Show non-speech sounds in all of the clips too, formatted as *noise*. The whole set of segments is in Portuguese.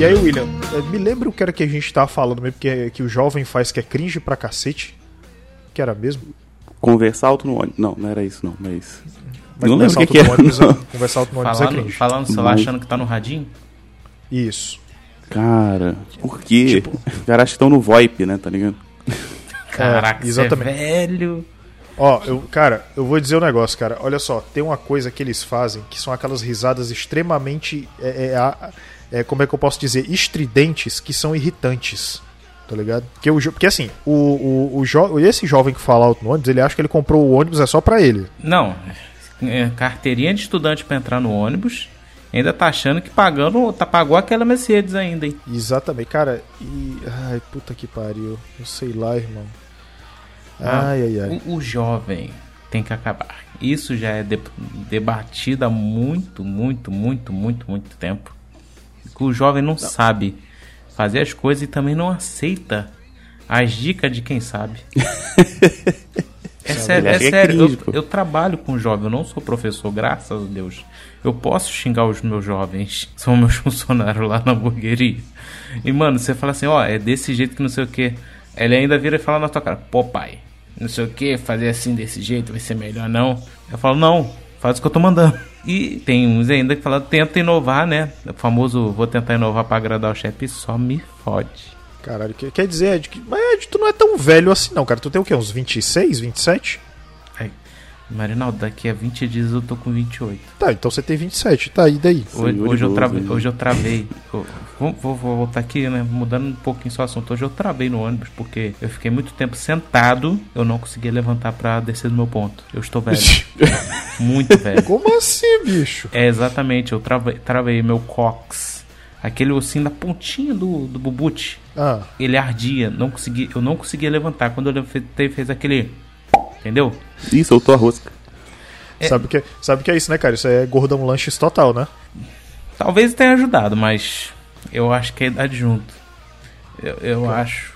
E aí, William, eh, me lembra o que era que a gente tava falando mesmo, que, que o jovem faz que é cringe pra cacete? Que era mesmo? Conversar alto no ônibus. Não, não era isso, não, mas. Mas não lembro conversar o que, que no ônibus, era. é- *laughs* conversar alto no ônibus é Falando, cringe. falando no celular Não. achando que tá no radinho? Isso. Cara, por quê? Tipo- *laughs* Os caras estão no VoIP, né, tá ligado? Caraca, exatamente. você é velho. Ó, eu, cara, eu vou dizer um negócio, cara. Olha só, tem uma coisa que eles fazem que são aquelas risadas extremamente. É, é, a- é, como é que eu posso dizer? Estridentes que são irritantes. Tá ligado? Porque, o, porque assim, o, o, o jo- esse jovem que fala alto no ônibus, ele acha que ele comprou o ônibus é só pra ele. Não, é, carteirinha de estudante pra entrar no ônibus. Ainda tá achando que pagando, tá pagou aquela Mercedes ainda, hein? Exatamente, cara. E. Ai, puta que pariu. Eu sei lá, irmão. Ah, Ai, ai, ai. O, o jovem tem que acabar. Isso já é de- debatido há muito, muito, muito, muito, muito tempo. Que o jovem não, sabe fazer as coisas e também não aceita as dicas de quem sabe. *laughs* É sério, é é sério. eu, eu trabalho com jovem, eu não sou professor, graças a Deus. Eu posso xingar os meus jovens, *laughs* são meus funcionários lá na hamburgueria. E, mano, você fala assim, ó, é desse jeito que não sei o que. Ele ainda vira e fala na tua cara, pô, pai, não sei o que, fazer assim desse jeito vai ser melhor, não. Eu falo, não, faz o que eu tô mandando. E tem uns ainda que falam, tenta inovar, né? O famoso, vou tentar inovar pra agradar o chefe, só me fode. Caralho, que- quer dizer, Ed, que, mas Ed, tu não é tão velho assim, não, cara. Tu tem o quê? Uns 26, 27? Marinaldo, daqui a 20 dias eu tô com 28. Tá, então você tem 27. Tá, e daí? Hoje, Senhor hoje eu, travei, hoje eu travei. Eu- vou, vou- vou voltar aqui, né? Mudando um pouquinho só o assunto. Hoje eu travei no ônibus porque eu fiquei muito tempo sentado. Eu não conseguia levantar pra descer do meu ponto. Eu estou velho. *laughs* muito velho. Como assim, bicho? É exatamente, eu travei, travei meu cox. Aquele ossinho da pontinha do, do bubute. Ah, Ele ardia. Não consegui, eu não conseguia levantar. Quando eu levantei, fez aquele. Entendeu? Ih, soltou a rosca. sabe o que, sabe o que é isso, né, cara? Isso é gordão lanches total, né? Talvez tenha ajudado, mas eu acho que é a idade junto. Eu, eu acho.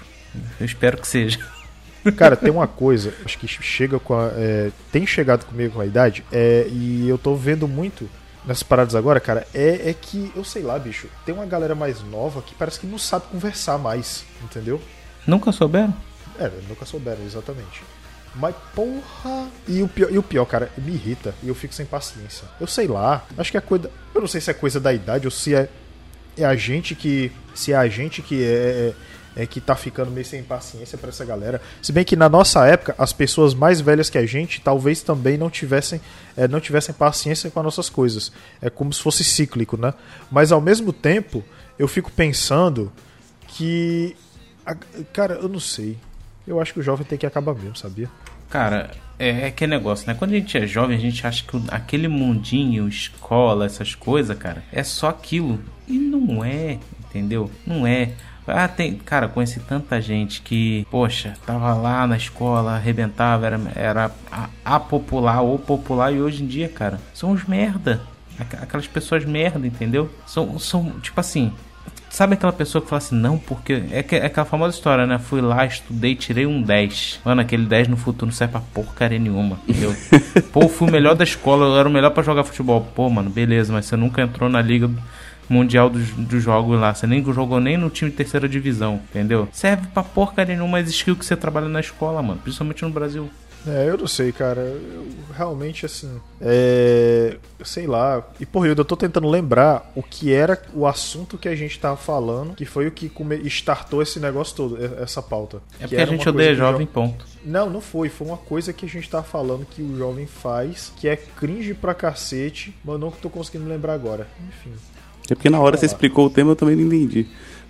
Eu espero que seja. *laughs* Cara, tem uma coisa, acho que chega com a, é, tem chegado comigo com a idade, é, e eu tô vendo muito nessas paradas agora, cara, é, é que, eu sei lá, bicho, tem uma galera mais nova que parece que não sabe conversar mais, entendeu? Nunca souberam? É, nunca souberam, exatamente. Mas porra. E o, pior, e o pior, cara, me irrita e eu fico sem paciência. Eu sei lá, acho que é coisa. Eu não sei se é coisa da idade ou se é, é a gente que. Se é a gente que é. é, é que tá ficando meio sem paciência pra essa galera. Se bem que na nossa época, as pessoas mais velhas que a gente talvez também não tivessem, é, não tivessem paciência com as nossas coisas. É como se fosse cíclico, né? Mas ao mesmo tempo, eu fico pensando que. Cara, eu não sei. Eu acho que o jovem tem que acabar mesmo, sabia? Cara, é, é aquele negócio, né? Quando a gente é jovem, a gente acha que aquele mundinho, escola, essas coisas, cara, é só aquilo. E não é, entendeu? Não é. Ah, tem. Cara, conheci tanta gente que, poxa, tava lá na escola, arrebentava, era, era a, a popular ou popular, e hoje em dia, cara, são os merda. Aqu- Aquelas pessoas merda, entendeu? São, são tipo assim, Sabe aquela pessoa que fala assim, não, porque. É, que- é aquela famosa história, né? Fui lá, estudei, tirei um 10. Mano, aquele 10 no futuro não serve pra porcaria nenhuma, entendeu? *laughs* Pô, fui o melhor da escola, eu era o melhor pra jogar futebol. Pô, mano, beleza, mas você nunca entrou na liga mundial dos, dos jogos lá. Você nem jogou nem no time de terceira divisão, entendeu? Serve pra porcaria nenhuma as skills que você trabalha na escola, mano. Principalmente no Brasil. É, eu não sei, cara. Eu realmente, assim. É. Sei lá. E, porra, eu tô tentando lembrar o que era o assunto que a gente tava falando, que foi o que come... startou esse negócio todo, essa pauta. É Que porque a gente odeia que o jo- jovem, ponto. Não, não foi. Foi uma coisa que a gente tava falando que o jovem faz, que é cringe pra cacete, mas eu não tô conseguindo lembrar agora. Enfim. É porque na hora você explicou o tema eu também não entendi.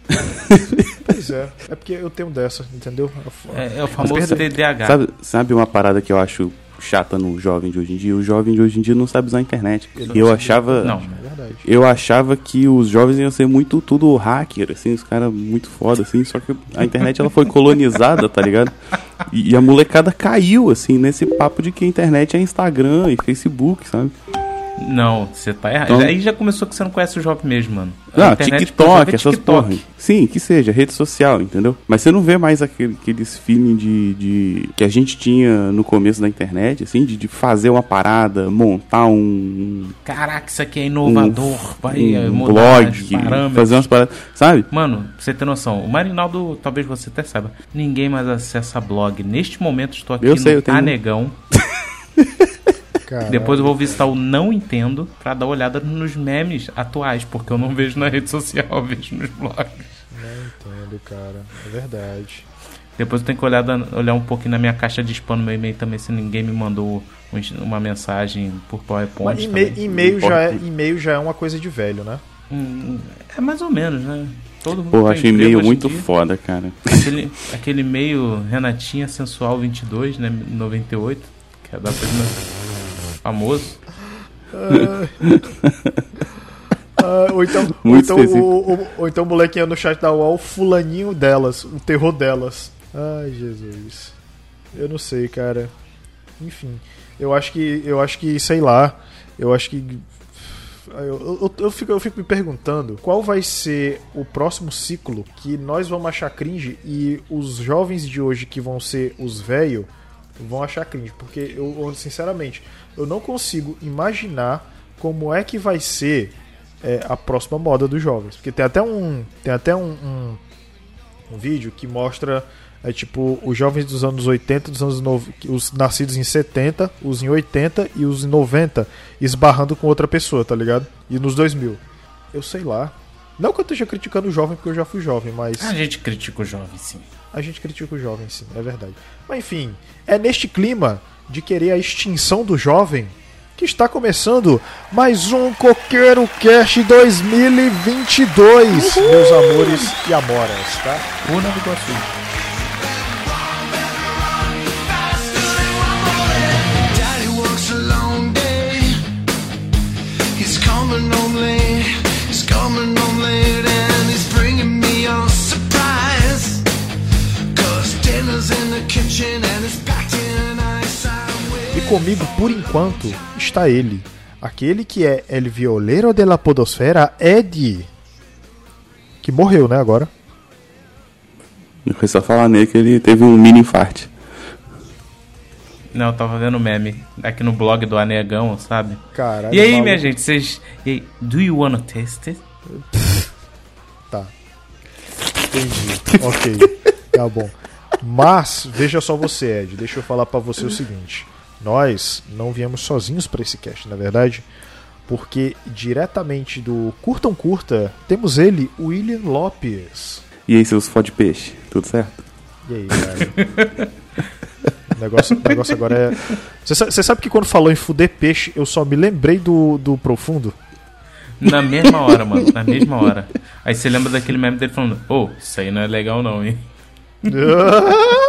*laughs* Pois é. É porque eu tenho dessa, entendeu? É, é o famoso TDAH. Sabe, sabe uma parada que eu acho chata no jovem de hoje em dia? O jovem de hoje em dia não sabe usar a internet. Eu achava. Não, É verdade. Eu achava que os jovens iam ser muito tudo hacker, assim, os caras muito foda, assim, só que a internet ela foi colonizada, tá ligado? E, e a molecada caiu, assim, nesse papo de que a internet é Instagram e Facebook, sabe? Não, você tá errado. Então- Aí já começou que você não conhece o jovem mesmo, mano. Ah, internet TikTok, é essas TikTok. porra. Sim, que seja, rede social, entendeu? Mas você não vê mais aquele, aqueles feeling de, de. que a gente tinha no começo da internet, assim, de, de fazer uma parada, montar um. Caraca, isso aqui é inovador. vai eh, um os blog, fazer umas paradas. Sabe? Mano, pra você ter noção, o Marinaldo, talvez você até saiba, ninguém mais acessa blog. Neste momento estou aqui Eu no sei, eu tenho um. Anegão. *laughs* Cara, Depois eu vou visitar o Não Entendo pra dar uma olhada nos memes atuais, porque eu não vejo na rede social, eu vejo nos blogs. Não entendo, cara. É verdade. Depois eu tenho que olhar, olhar um pouquinho na minha caixa de spam no meu e-mail também, se ninguém me mandou um- uma mensagem por PowerPoint. Mas e-mail, já é, e-mail já é uma coisa de velho, né? Hum, É mais ou menos, né? Todo mundo Pô, emprego e-mail muito dia. foda, cara. Aquele, aquele e-mail Renatinha Sensual 22, né? 98, que é da primeira... famoso. Ah, ou então, *laughs* ou então, o, o- ou então o molequinho no chat da UOL, fulaninho delas, o terror delas. Ai, Jesus. Eu não sei, cara. Enfim, eu acho que, eu acho que, sei lá, eu acho que eu, eu, eu fico, eu fico me perguntando qual vai ser o próximo ciclo que nós vamos achar cringe e os jovens de hoje que vão ser os velhos vão achar cringe. Porque eu, sinceramente, eu não consigo imaginar como é que vai ser é, a próxima moda dos jovens. Porque tem até um. Tem até um, um, um vídeo que mostra. É tipo, os jovens dos anos 80, dos anos nove- os nascidos em 70, os em 80 e os em 90 esbarrando com outra pessoa, tá ligado? E nos 2000. Eu sei lá. Não que eu esteja criticando o jovem, porque eu já fui jovem, mas A gente critica o jovem, sim. a gente critica o jovem, sim, é verdade. Mas enfim, é neste clima de querer a extinção do jovem que está começando mais um Coqueiro Cast 2022, meus amores e amoras, tá? Pura do Iguaçu. In the kitchen and it's comigo, por enquanto, está ele, aquele que é El Violero de la Podosfera, Ed, que morreu, né, agora. Eu fui só falar nele que ele teve um mini infarte. Não, eu tava vendo meme aqui no blog do Anegão, sabe? Caralho, E aí, maluco. minha gente, vocês. E aí, do you wanna taste it? Tá. Entendi. ok. *laughs* Tá bom. Mas, veja só você, Ed. Deixa eu falar pra você o seguinte. Nós não viemos sozinhos pra esse cast, na verdade. Porque diretamente do Curtam Curta, temos ele, William Lopes. E aí, seus fode peixe, tudo certo? E aí, cara? O negócio, o negócio agora é. Você sa- você sabe que quando falou em fuder peixe, eu só me lembrei do, do profundo? Na mesma hora, mano, na mesma hora. Aí você lembra daquele meme dele falando: Ô, isso aí não é legal não, hein? *laughs*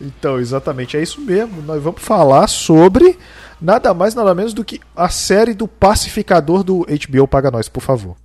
Então, exatamente, é isso mesmo. Nós vamos falar sobre nada mais, nada menos do que a série do pacificador do HBO Paga Nós, por favor.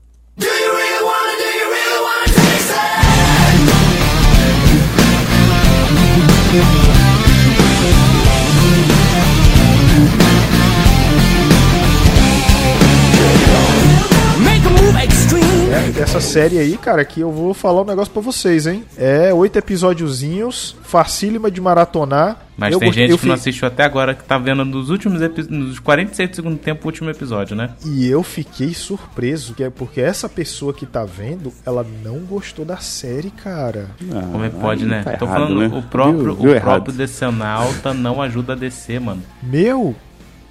Make a move. É, essa série aí, cara, que eu vou falar um negócio pra vocês, hein? É oito episódiozinhos, facílima de maratonar. Mas Eu tem gente eu que não fi- assistiu até agora que tá vendo nos últimos episódios, nos 46 do segundo tempo, o último episódio, né? E eu fiquei surpreso, que é porque essa pessoa que tá vendo, ela não gostou da série, cara. Ah, Como é que pode, né? tá Tô errado, falando, né? o próprio, Viu- viu o próprio Decenalta não ajuda a descer, mano. Meu,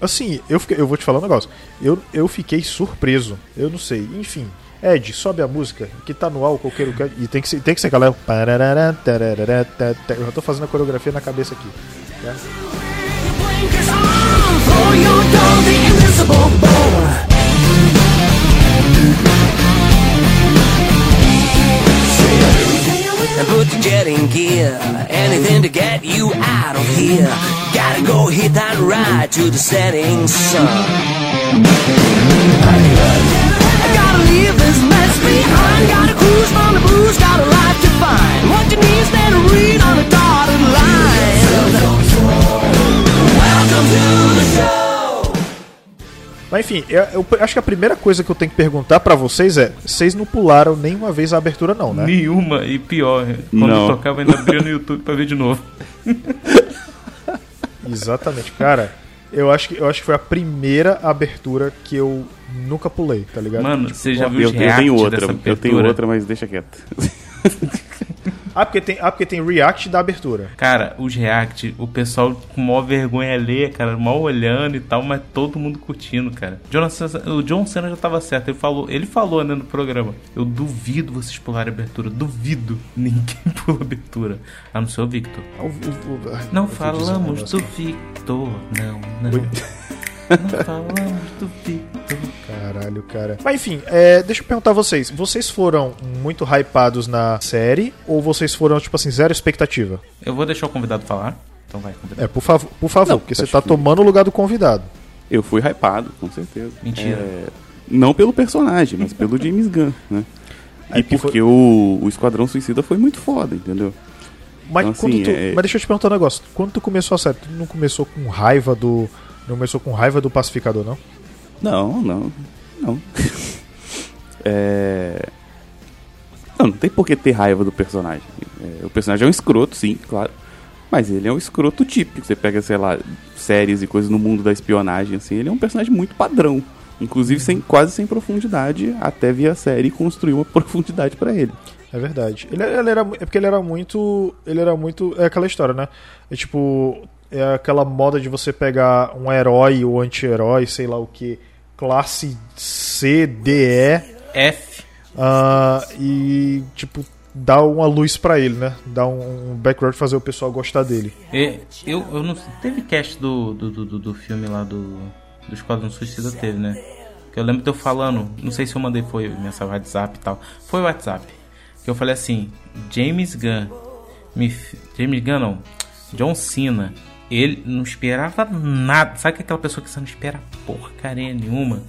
assim, eu, fiquei- eu vou te falar um negócio. Eu, eu fiquei surpreso. Eu não sei. Enfim, Ed, sobe a música que tá no álcool, quero que e tem que ser, tem que ser aquela. Tá, tá. Eu já tô fazendo a coreografia na cabeça aqui. tá? Your bow. And put the jet in gear, anything to get you out of here. Gotta go hit that ride to the setting sun. I gotta leave this mess behind. Gotta cruise on the booze, got a life to find. What you need is then read on a dotted line. Welcome to the show. Mas enfim, eu, eu acho que a primeira coisa que eu tenho que perguntar pra vocês é: vocês não pularam nenhuma vez a abertura, não, né? Nenhuma, e pior, quando Não. eu tocava ainda abria no YouTube pra ver de novo. *laughs* Exatamente, cara. Eu acho, que, eu acho que foi a primeira abertura que eu nunca pulei, tá ligado? Mano, Tipo, você já viu Eu, eu tenho outra, dessa eu tenho outra, mas deixa quieto. *laughs* Ah, porque tem, ah, porque tem react da abertura. Cara, os react, o pessoal com maior vergonha alheia, cara, mal olhando e tal, mas todo mundo curtindo, cara. Jonathan, o John Cena já tava certo, ele falou, ele falou né, no programa. Eu duvido vocês pularem abertura, duvido. Ninguém *laughs* pula abertura. A não ser o Victor. O- o- o- ai, Não falamos do Victor, não, não. *laughs* Não falamos do Victor. Caralho, cara. Mas enfim, é, deixa eu perguntar a vocês. Vocês foram muito hypados na série ou vocês foram, tipo assim, zero expectativa? Eu vou deixar o convidado falar. Então vai, convidado. É, por, favor, por favor, Não, porque você tá que- tomando o lugar do convidado. Eu fui hypado, com certeza. Mentira. É, não pelo personagem, mas pelo *laughs* James Gunn, né? É E porque porque o, o Esquadrão Suicida foi muito foda, entendeu? Mas, Então, quando assim, tu, é- mas deixa eu te perguntar um negócio. Quando tu começou a série, tu não começou com raiva do. Não começou com raiva do pacificador, não? Não, não, não. *laughs* É... Não, não tem por que ter raiva do personagem. É, o personagem é um escroto, sim, claro. Mas ele é um escroto típico. Você pega, sei lá, séries e coisas no mundo da espionagem, assim, ele é um personagem muito padrão. Inclusive sem, quase sem profundidade, até via série construir uma *laughs* profundidade pra ele. É verdade. Ele, ele era, é porque ele era muito. Ele era muito. É aquela história, né? É tipo. É aquela moda de você pegar um herói ou anti-herói, sei lá o que, classe C, D, E, F. ah, e, tipo, dar uma luz pra ele, né? Dar um, background fazer o pessoal gostar dele. E, eu, eu não teve cast do, do, do, do- filme lá do, do Esquadrão Suicida, teve, né? Que eu lembro de eu falando, não sei se eu mandei foi mensagem WhatsApp e tal. Foi o WhatsApp. Que eu falei assim, James Gunn, me, James Gunn não, John Cena, ele não esperava nada. Sabe que aquela pessoa que você não espera porcaria nenhuma?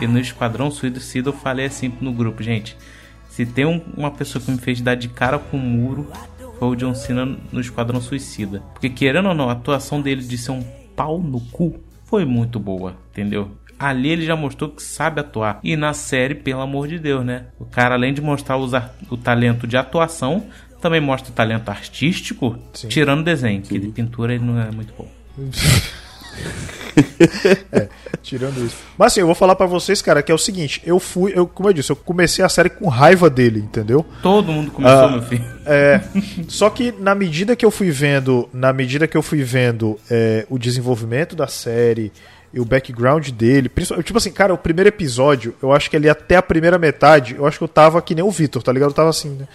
E no Esquadrão Suicida eu falei assim no grupo, gente. Se tem um- uma pessoa que me fez dar de cara com o muro, foi o John Cena no Esquadrão Suicida. Porque querendo ou não, a atuação dele de ser um pau no cu foi muito boa, entendeu? Ali ele já mostrou que sabe atuar. E na série, pelo amor de Deus, né? O cara, além de mostrar os ar- o talento de atuação, também mostra o talento artístico, Sim. tirando desenho, que de pintura ele não é muito bom. *laughs* Tirando isso. Mas assim, eu vou falar pra vocês, cara, que é o seguinte, eu fui, eu, como eu disse, eu comecei a série com raiva dele, entendeu? Todo mundo começou, Ah, meu filho. É, *laughs* só que na medida que eu fui vendo, na medida que eu fui vendo é, o desenvolvimento da série e o background dele, principalmente, tipo assim, cara, o primeiro episódio, eu acho que ali até a primeira metade, eu acho que eu tava que nem o Vitor, tá ligado? Eu tava assim, né?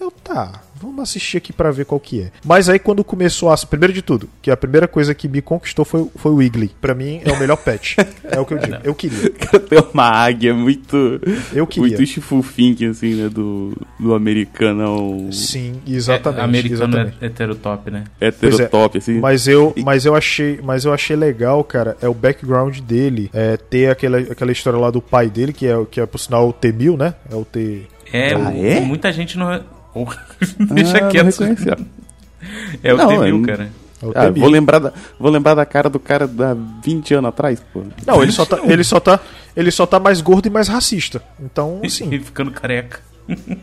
Eu tá, vamos assistir aqui pra ver qual que é. Mas aí quando começou a, primeiro de tudo, que a primeira coisa que me conquistou foi, foi o Wiggly. Pra mim é o melhor pet. É o que eu digo. Eu queria. *laughs* Tem uma águia muito. Eu queria. Muito chifufink, assim, né? Do, do americanão Sim, exatamente. É, americano exatamente. é heterotop, né? heterotop, assim. Mas eu, mas eu achei, mas eu achei legal, cara, é o background dele, é ter aquela, aquela história lá do pai dele, que é que é por sinal o T-1000, né? É o T É, Ah, é? muita gente não. *laughs* Deixa Ah, quieto. *laughs* É o Não, T-1000, é- cara. é o Ah, T-1000. vou, lembrar da, vou lembrar da cara do cara da 20 anos atrás, pô. Não, ele só tá, ele só tá, ele só tá mais gordo e mais racista. Então, E assim, ficando careca.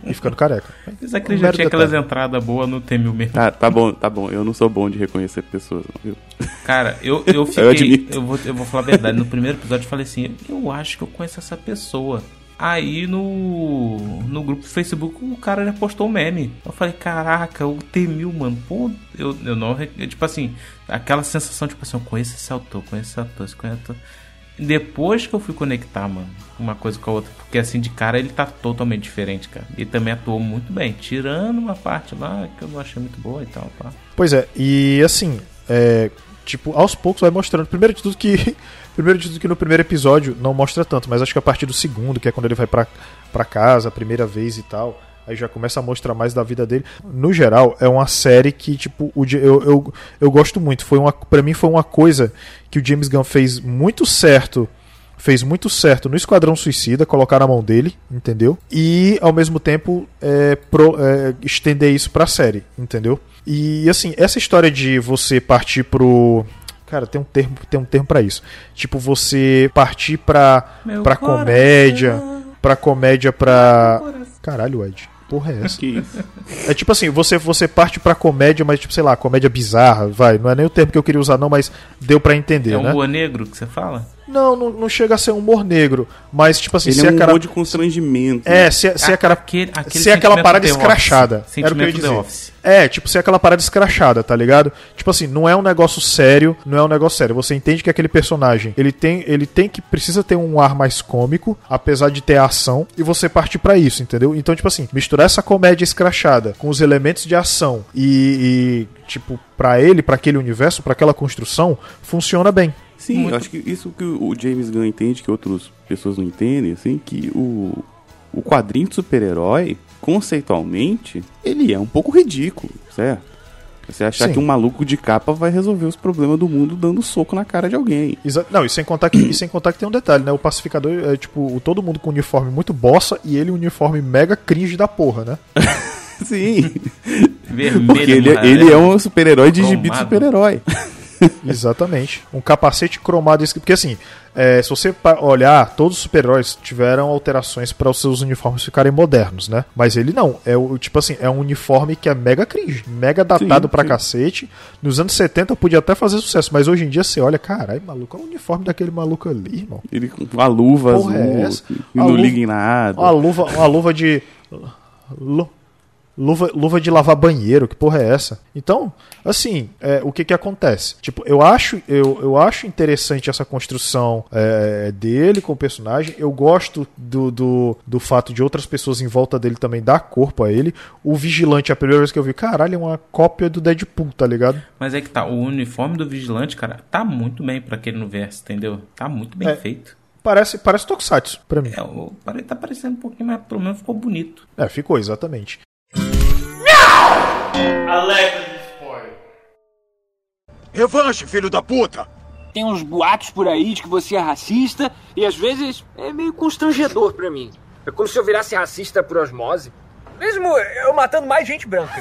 e ficando careca. *laughs* Mas é que ele já tinha aquelas entradas boas no T-1000 mesmo. Tá, tá bom, tá bom. Eu não sou bom de reconhecer pessoas, não, viu? Cara, eu, eu fiquei. admito. Eu, vou, eu vou falar a verdade. No primeiro episódio eu falei assim: eu acho que eu conheço essa pessoa. Aí no, no grupo do Facebook o cara já postou um meme. Eu falei, caraca, o T-1000, mano. Pô, eu, eu não. eu, tipo assim, aquela sensação, tipo assim, eu conheço esse autor, conheço esse ator, esse ator. Depois que eu fui conectar, mano, uma coisa com a outra, porque assim, de cara ele tá totalmente diferente, cara. E também atuou muito bem, tirando uma parte lá que eu não achei muito boa e tal, pá. Pois é, e assim, é, tipo, aos poucos vai mostrando. Primeiro de tudo que. Primeiro de tudo que no primeiro episódio não mostra tanto, mas acho que a partir do segundo, que é quando ele vai pra casa a primeira vez e tal, aí já começa a mostrar mais da vida dele. No geral, é uma série que, tipo, o, eu, eu, eu gosto muito. Foi uma, pra mim foi uma coisa que o James Gunn fez muito certo fez muito certo no Esquadrão Suicida, colocar na mão dele, entendeu? E ao mesmo tempo é, pro- é, estender isso pra série, entendeu? E assim, essa história de você partir pro Cara, tem um termo, tem um termo para isso. Tipo, você partir pra, Meu pra coração. comédia, pra comédia pra. Caralho, Ed. Porra é essa? Que isso. É tipo assim, você, você parte pra comédia, mas tipo, sei lá, comédia bizarra, vai. Não é nem o termo que eu queria usar, não, mas deu pra entender, É um né? boa negro que você fala? Não, não, não chega a ser um humor negro, mas tipo assim, Ele se é a um cara. humor de constrangimento. É, se, se a cara. Aquele- aquele se é aquela parada Office. escrachada. Era o que eu ia dizer. Office. É, tipo, se é aquela parada escrachada, tá ligado? Tipo assim, não é um negócio sério, não é um negócio sério. Você entende que aquele personagem, ele tem, ele tem que precisa ter um ar mais cômico, apesar de ter ação, e você parte pra isso, entendeu? Então, tipo assim, misturar essa comédia escrachada com os elementos de ação e, e, tipo, pra ele, pra aquele universo, pra aquela construção, funciona bem. Sim, eu acho que isso que o James Gunn entende, que outras pessoas não entendem, assim, que o, o quadrinho de super-herói, conceitualmente, ele é um pouco ridículo, certo? Você achar Sim. que um maluco de capa vai resolver os problemas do mundo dando soco na cara de alguém. Exa- Não, e sem contar que, e sem contar que tem um detalhe, né? O pacificador é tipo o- todo mundo com uniforme muito bossa e ele um uniforme mega cringe da porra, né? *laughs* Sim, Vermelho, porque ele, amarelo. ele é um super-herói de gibi de super-herói. *laughs* Exatamente. Um capacete cromado. Porque assim, é, se você olhar, todos os super-heróis tiveram alterações para os seus uniformes ficarem modernos, né? Mas ele não. É o tipo assim, é um uniforme que é mega cringe, mega datado Sim, pra sim. cacete. Nos anos 70 podia até fazer sucesso, mas hoje em dia você olha, caralho, maluco, é o uniforme daquele maluco ali, irmão. Ele com uma luva Porra é azul, essa? que A não luva- liga em nada. Uma luva, uma luva de. lu- *laughs* Luva, luva de lavar banheiro, que porra é essa? Então, assim, é, o que que acontece? Tipo, eu acho, eu, eu acho interessante essa construção é, dele com o personagem. Eu gosto do, do, do fato de outras pessoas em volta dele também dar corpo a ele. O Vigilante, a primeira vez que eu vi, caralho, é uma cópia do Deadpool, tá ligado? Mas é que tá, o uniforme do vigilante, cara, tá muito bem pra aquele universo, entendeu? Tá muito bem É. feito. Parece, parece Tokusatsu, pra mim. É, tá parecendo um pouquinho, mas pelo menos ficou bonito. É, ficou, exatamente. Revanche, filho da puta! Tem uns boatos por aí de que você é racista e às vezes é meio constrangedor pra mim. É como se eu virasse racista por osmose. Mesmo eu matando mais gente branca.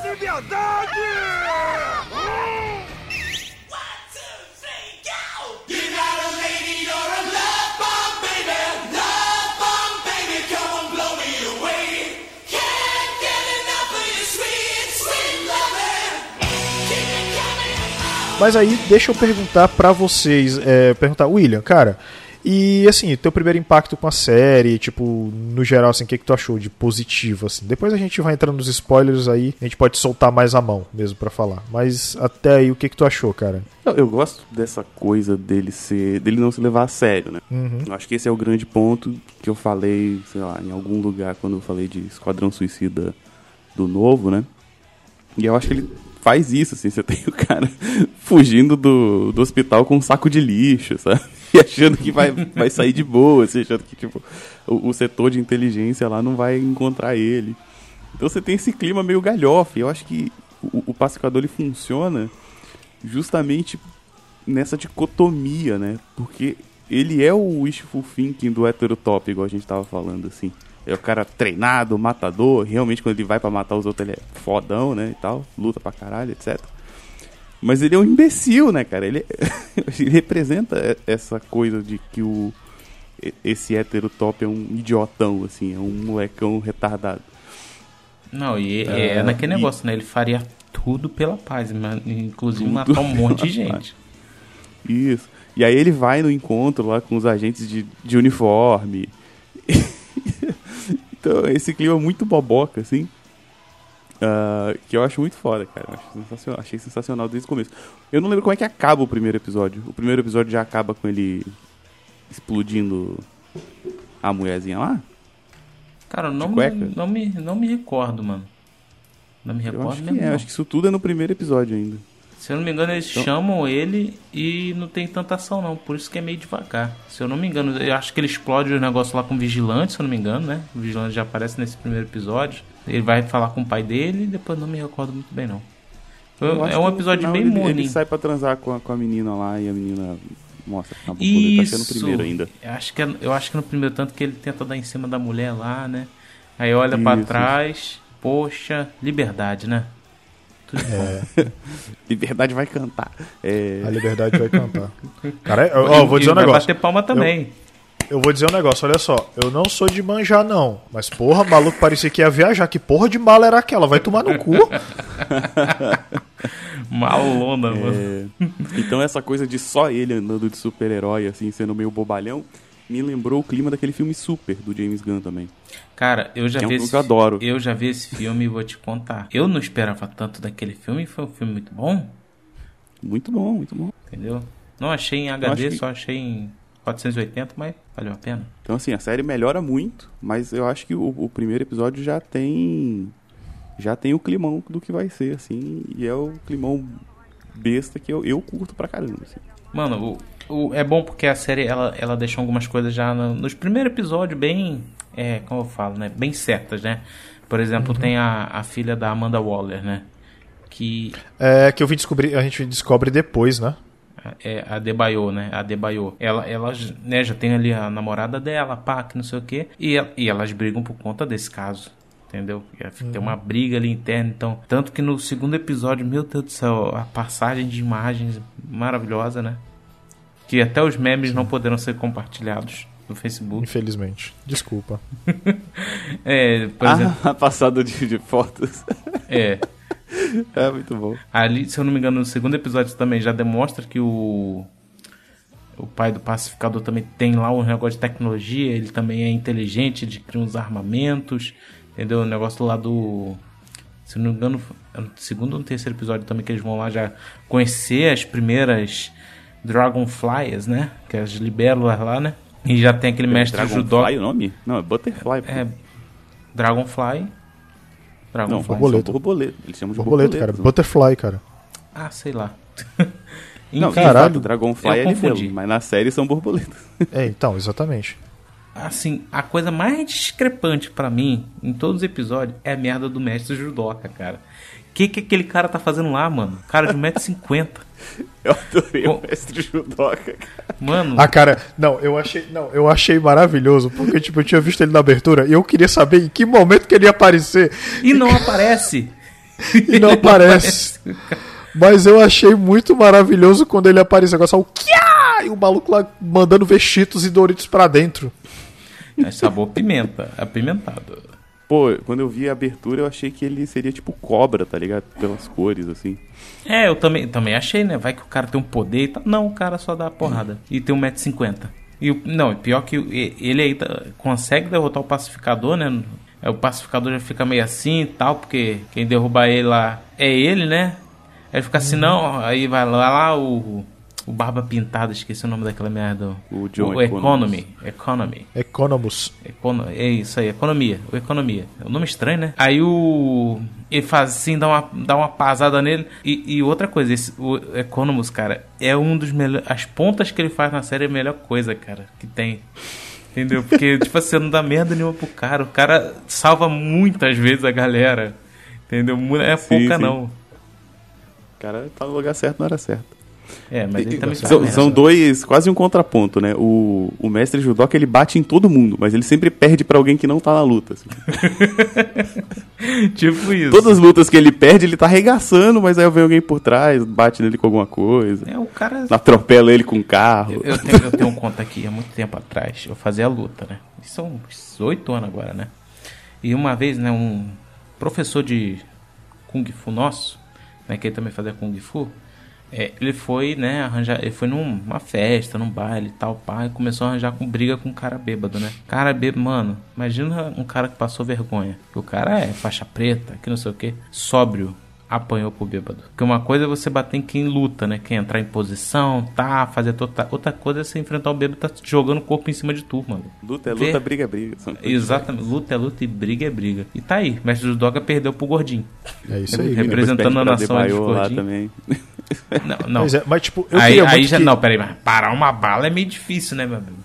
Mas aí, deixa eu perguntar pra vocês, é, perguntar, William, cara, e assim, teu primeiro impacto com a série, tipo, no geral, assim, o que, que tu achou de positivo, assim? Depois a gente vai entrando nos spoilers aí, a gente pode soltar mais a mão mesmo pra falar. Mas até aí, o que, que tu achou, cara? Eu, eu gosto dessa coisa dele ser. dele não se levar a sério, né? Eu acho que esse é o grande ponto que eu falei, sei lá, em algum lugar quando eu falei de Esquadrão Suicida do novo, né? E eu acho que ele faz isso, assim, você *laughs* tem o cara fugindo do, do hospital com um saco de lixo, sabe? *laughs* E achando que vai, vai sair de boa, assim, achando que, tipo, o, o setor de inteligência lá não vai encontrar ele. Então você tem esse clima meio galhofe. Eu acho que o, o pacificador ele funciona justamente nessa dicotomia, né? Porque ele é o wishful thinking do heterotop, igual a gente tava falando, assim. É o cara treinado, matador, realmente quando ele vai pra matar os outros ele é fodão, né, e tal, luta pra caralho, etc. Mas ele é um imbecil, né, cara? Ele, *laughs* ele representa essa coisa de que o esse heterotop é um idiotão, assim, é um molecão retardado. Não, e é, É, naquele e- negócio, né? Ele faria tudo pela paz, mas, inclusive Tudo matar um monte de pela paz. gente. Isso. E aí ele vai no encontro lá com os agentes de, de uniforme. Então, esse clima muito boboca, assim. ah, que eu acho muito foda, cara. Eu acho sensacional- achei sensacional desde o começo. Eu não lembro como é que acaba o primeiro episódio. O primeiro episódio já acaba com ele explodindo a mulherzinha lá? Cara, eu não, me, não, me, não me recordo, mano. Não me Eu recordo acho que mesmo. é. não. Acho que isso tudo é no primeiro episódio ainda. Se eu não me engano, eles Então- chamam ele e não tem tanta ação, não. Por isso que é meio devagar. Se eu não me engano, eu acho que ele explode o negócio lá com o vigilante, se eu não me engano, né? O vigilante já aparece nesse primeiro episódio. Ele vai falar com o pai dele e depois não me recordo muito bem, não. Eu é um episódio bem ele, ele sai pra transar com a, com a menina lá e a menina mostra que acabou poder tá sendo o primeiro ainda. Eu acho, que, é- eu acho que no primeiro tanto que ele tenta dar em cima da mulher lá, né? Aí olha pra Isso, trás, poxa, liberdade, né? *laughs* Tudo bom. Liberdade vai cantar. É, A liberdade vai cantar. Cara, eu, ó, eu vou E dizer um vai negócio. bater palma também. Eu vou dizer um negócio, olha só. Eu não sou de manjar, não. Mas, porra, maluco parecia que ia viajar. Que porra de mala era aquela? Vai tomar no cu. *laughs* Malona, mano. é, então essa coisa de só ele andando de super-herói, assim, sendo meio bobalhão, me lembrou o clima daquele filme Super, do James Gunn também. Cara, eu já é um vi filme esse eu adoro. Eu já vi esse filme e vou te contar. Eu não esperava tanto daquele filme, foi um filme muito bom, Muito bom, muito bom. entendeu? Não achei em HD, que- só achei em 480, mas valeu a pena. Então, assim, a série melhora muito, mas eu acho que o, o primeiro episódio já tem. Já tem o climão do que vai ser, assim, e é o climão besta que eu, eu curto pra caramba, assim. Mano, o, o- é bom porque a série ela, ela deixou algumas coisas já no- nos primeiros episódios bem, é, como eu falo, né, bem certas, né? Por exemplo, Uhum. tem a, a filha da Amanda Waller, né? Que É que eu vim descobrir, a gente descobre depois, né? é a Debayo, né? A Debayo. Ela, ela né, já tem ali a namorada dela, pá, que não sei o quê. E, e elas brigam por conta desse caso. Entendeu? Tem uma briga ali interna. Então, tanto que no segundo episódio, meu Deus do céu, a passagem de imagens maravilhosa, né? Que até os memes não poderão ser compartilhados no Facebook. Infelizmente. Desculpa. *laughs* É, por exemplo, Ah, *laughs* passada de, de fotos. é. *laughs* é muito bom. Ali, se eu não me engano, no segundo episódio também já demonstra que o o pai do pacificador também tem lá um negócio de tecnologia, ele também é inteligente, ele cria uns armamentos, entendeu? O negócio lá do se eu não me engano, é no segundo ou no terceiro episódio também que eles vão lá já conhecer as primeiras Dragonflies, né? Que é as libélulas lá, né? E já tem aquele mestre judô. Dragonfly o nome? Não, é Butterfly. pô. É Dragonfly. Não, Dragonfly. borboleta. são borboleta. Eles chamam de Borboleta, cara. né? Butterfly, cara. Ah, sei lá. *laughs* Não, Caralho. fato, Dragonfly é libelo, mas na série são borboletas. *laughs* É, então, exatamente. assim, a coisa mais discrepante pra mim em todos os episódios é a merda do mestre judoca, cara. O que, que aquele cara tá fazendo lá, mano? Cara de 1,50m. *laughs* Eu adorei Bom. o mestre judoca, cara. Mano, Ah, cara, não, eu achei, não, eu achei maravilhoso, porque tipo, eu tinha visto ele na abertura e eu queria saber em que momento que ele ia aparecer e não aparece. *laughs* e não *laughs* aparece. Mas eu achei muito maravilhoso quando ele apareceu com só o Kia! e o maluco lá mandando ver Cheetos e Doritos pra dentro. É sabor pimenta, apimentado. Pô, quando eu vi a abertura, eu achei que ele seria tipo cobra, tá ligado? Pelas cores, assim. É, eu também, também achei, né? Vai que o cara tem um poder e tal. Não, o cara só dá porrada. E tem 1,50m. E o, não, pior que ele aí tá- consegue derrotar o pacificador, né? Aí o pacificador já fica meio assim e tal, porque quem derrubar ele lá é ele, né? Aí ele fica assim, não, aí vai lá, lá o, o Barba Pintada, esqueci o nome daquela merda. O John o Economy. Economy. Economus. Econo é isso aí, economia. O economia. É um nome estranho, né? Aí o. Ele faz assim, dá uma, dá uma pasada nele. E, e outra coisa, esse, o Economus, cara, é um dos melhores. As pontas que ele faz na série é a melhor coisa, cara, que tem. Entendeu? Porque, *laughs* tipo assim, não dá merda nenhuma pro cara. O cara salva muitas vezes a galera. Entendeu? É Sim, pouca, sim. não. O cara tá no lugar certo na hora certa. É, mas ele também faz São, são dois, quase um contraponto, né? O, o mestre judoca, ele bate em todo mundo, mas ele sempre perde pra alguém que não tá na luta. assim. *laughs* Tipo isso. Todas as lutas que ele perde, ele tá arregaçando, mas aí vem alguém por trás, bate nele com alguma coisa, É, o cara. atropela ele com um carro. Eu, eu tenho, eu tenho um conto aqui, há muito tempo atrás, eu fazia a luta, né? São oito anos agora, né? E uma vez, né, um professor de Kung Fu nosso, né, que ele também fazia Kung Fu, é, ele foi, né, arranjar, ele foi numa festa, num baile e tal, pá, e começou a arranjar com briga com um cara bêbado, né? Cara bêbado, mano, imagina um cara que passou vergonha. que O cara é faixa preta, que não sei o que, sóbrio, apanhou pro bêbado. Porque uma coisa é você bater em quem luta, né? Quem entrar em posição, tá, fazer toda. Outra coisa é você enfrentar o bêbado tá jogando o corpo em cima de tu, mano. Luta é Vê- luta, briga é briga. *laughs* Exatamente. Luta é luta e briga é briga. E tá aí, mestre Judoka perdeu pro gordinho. É isso aí. Representando a nação de Adebayo lá gordinho. também. *laughs* Não, não. Mas, é, mas tipo, eu aí queria aí já. que... Não, peraí, mas parar uma bala é meio difícil, né, meu amigo?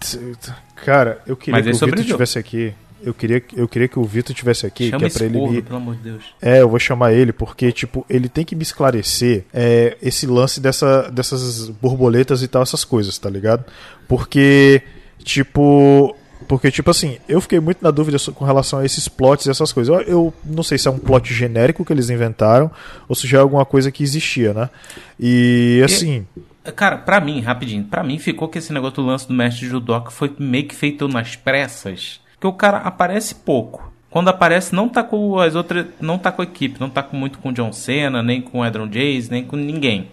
Cara, eu queria Mas que ele o Vitor sobreviveu. tivesse aqui. Eu queria, eu queria que o Vitor tivesse aqui, Chama que é pra ele corno, me... pelo amor de Deus. É, eu vou chamar ele porque, tipo, ele tem que me esclarecer é, esse lance dessa, dessas borboletas e tal, essas coisas, tá ligado? Porque, tipo, Porque, tipo assim, eu fiquei muito na dúvida com relação a esses plots e essas coisas. Eu, eu não sei se é um plot genérico que eles inventaram ou se já é alguma coisa que existia, né? E, assim, Cara, pra mim, rapidinho, pra mim ficou que esse negócio do lance do mestre judoca foi meio que feito nas pressas. Que o cara aparece pouco. Quando aparece, não tá com as outras. Não tá com a equipe, não tá com muito com o John Cena, nem com o Adron Jace, nem com ninguém.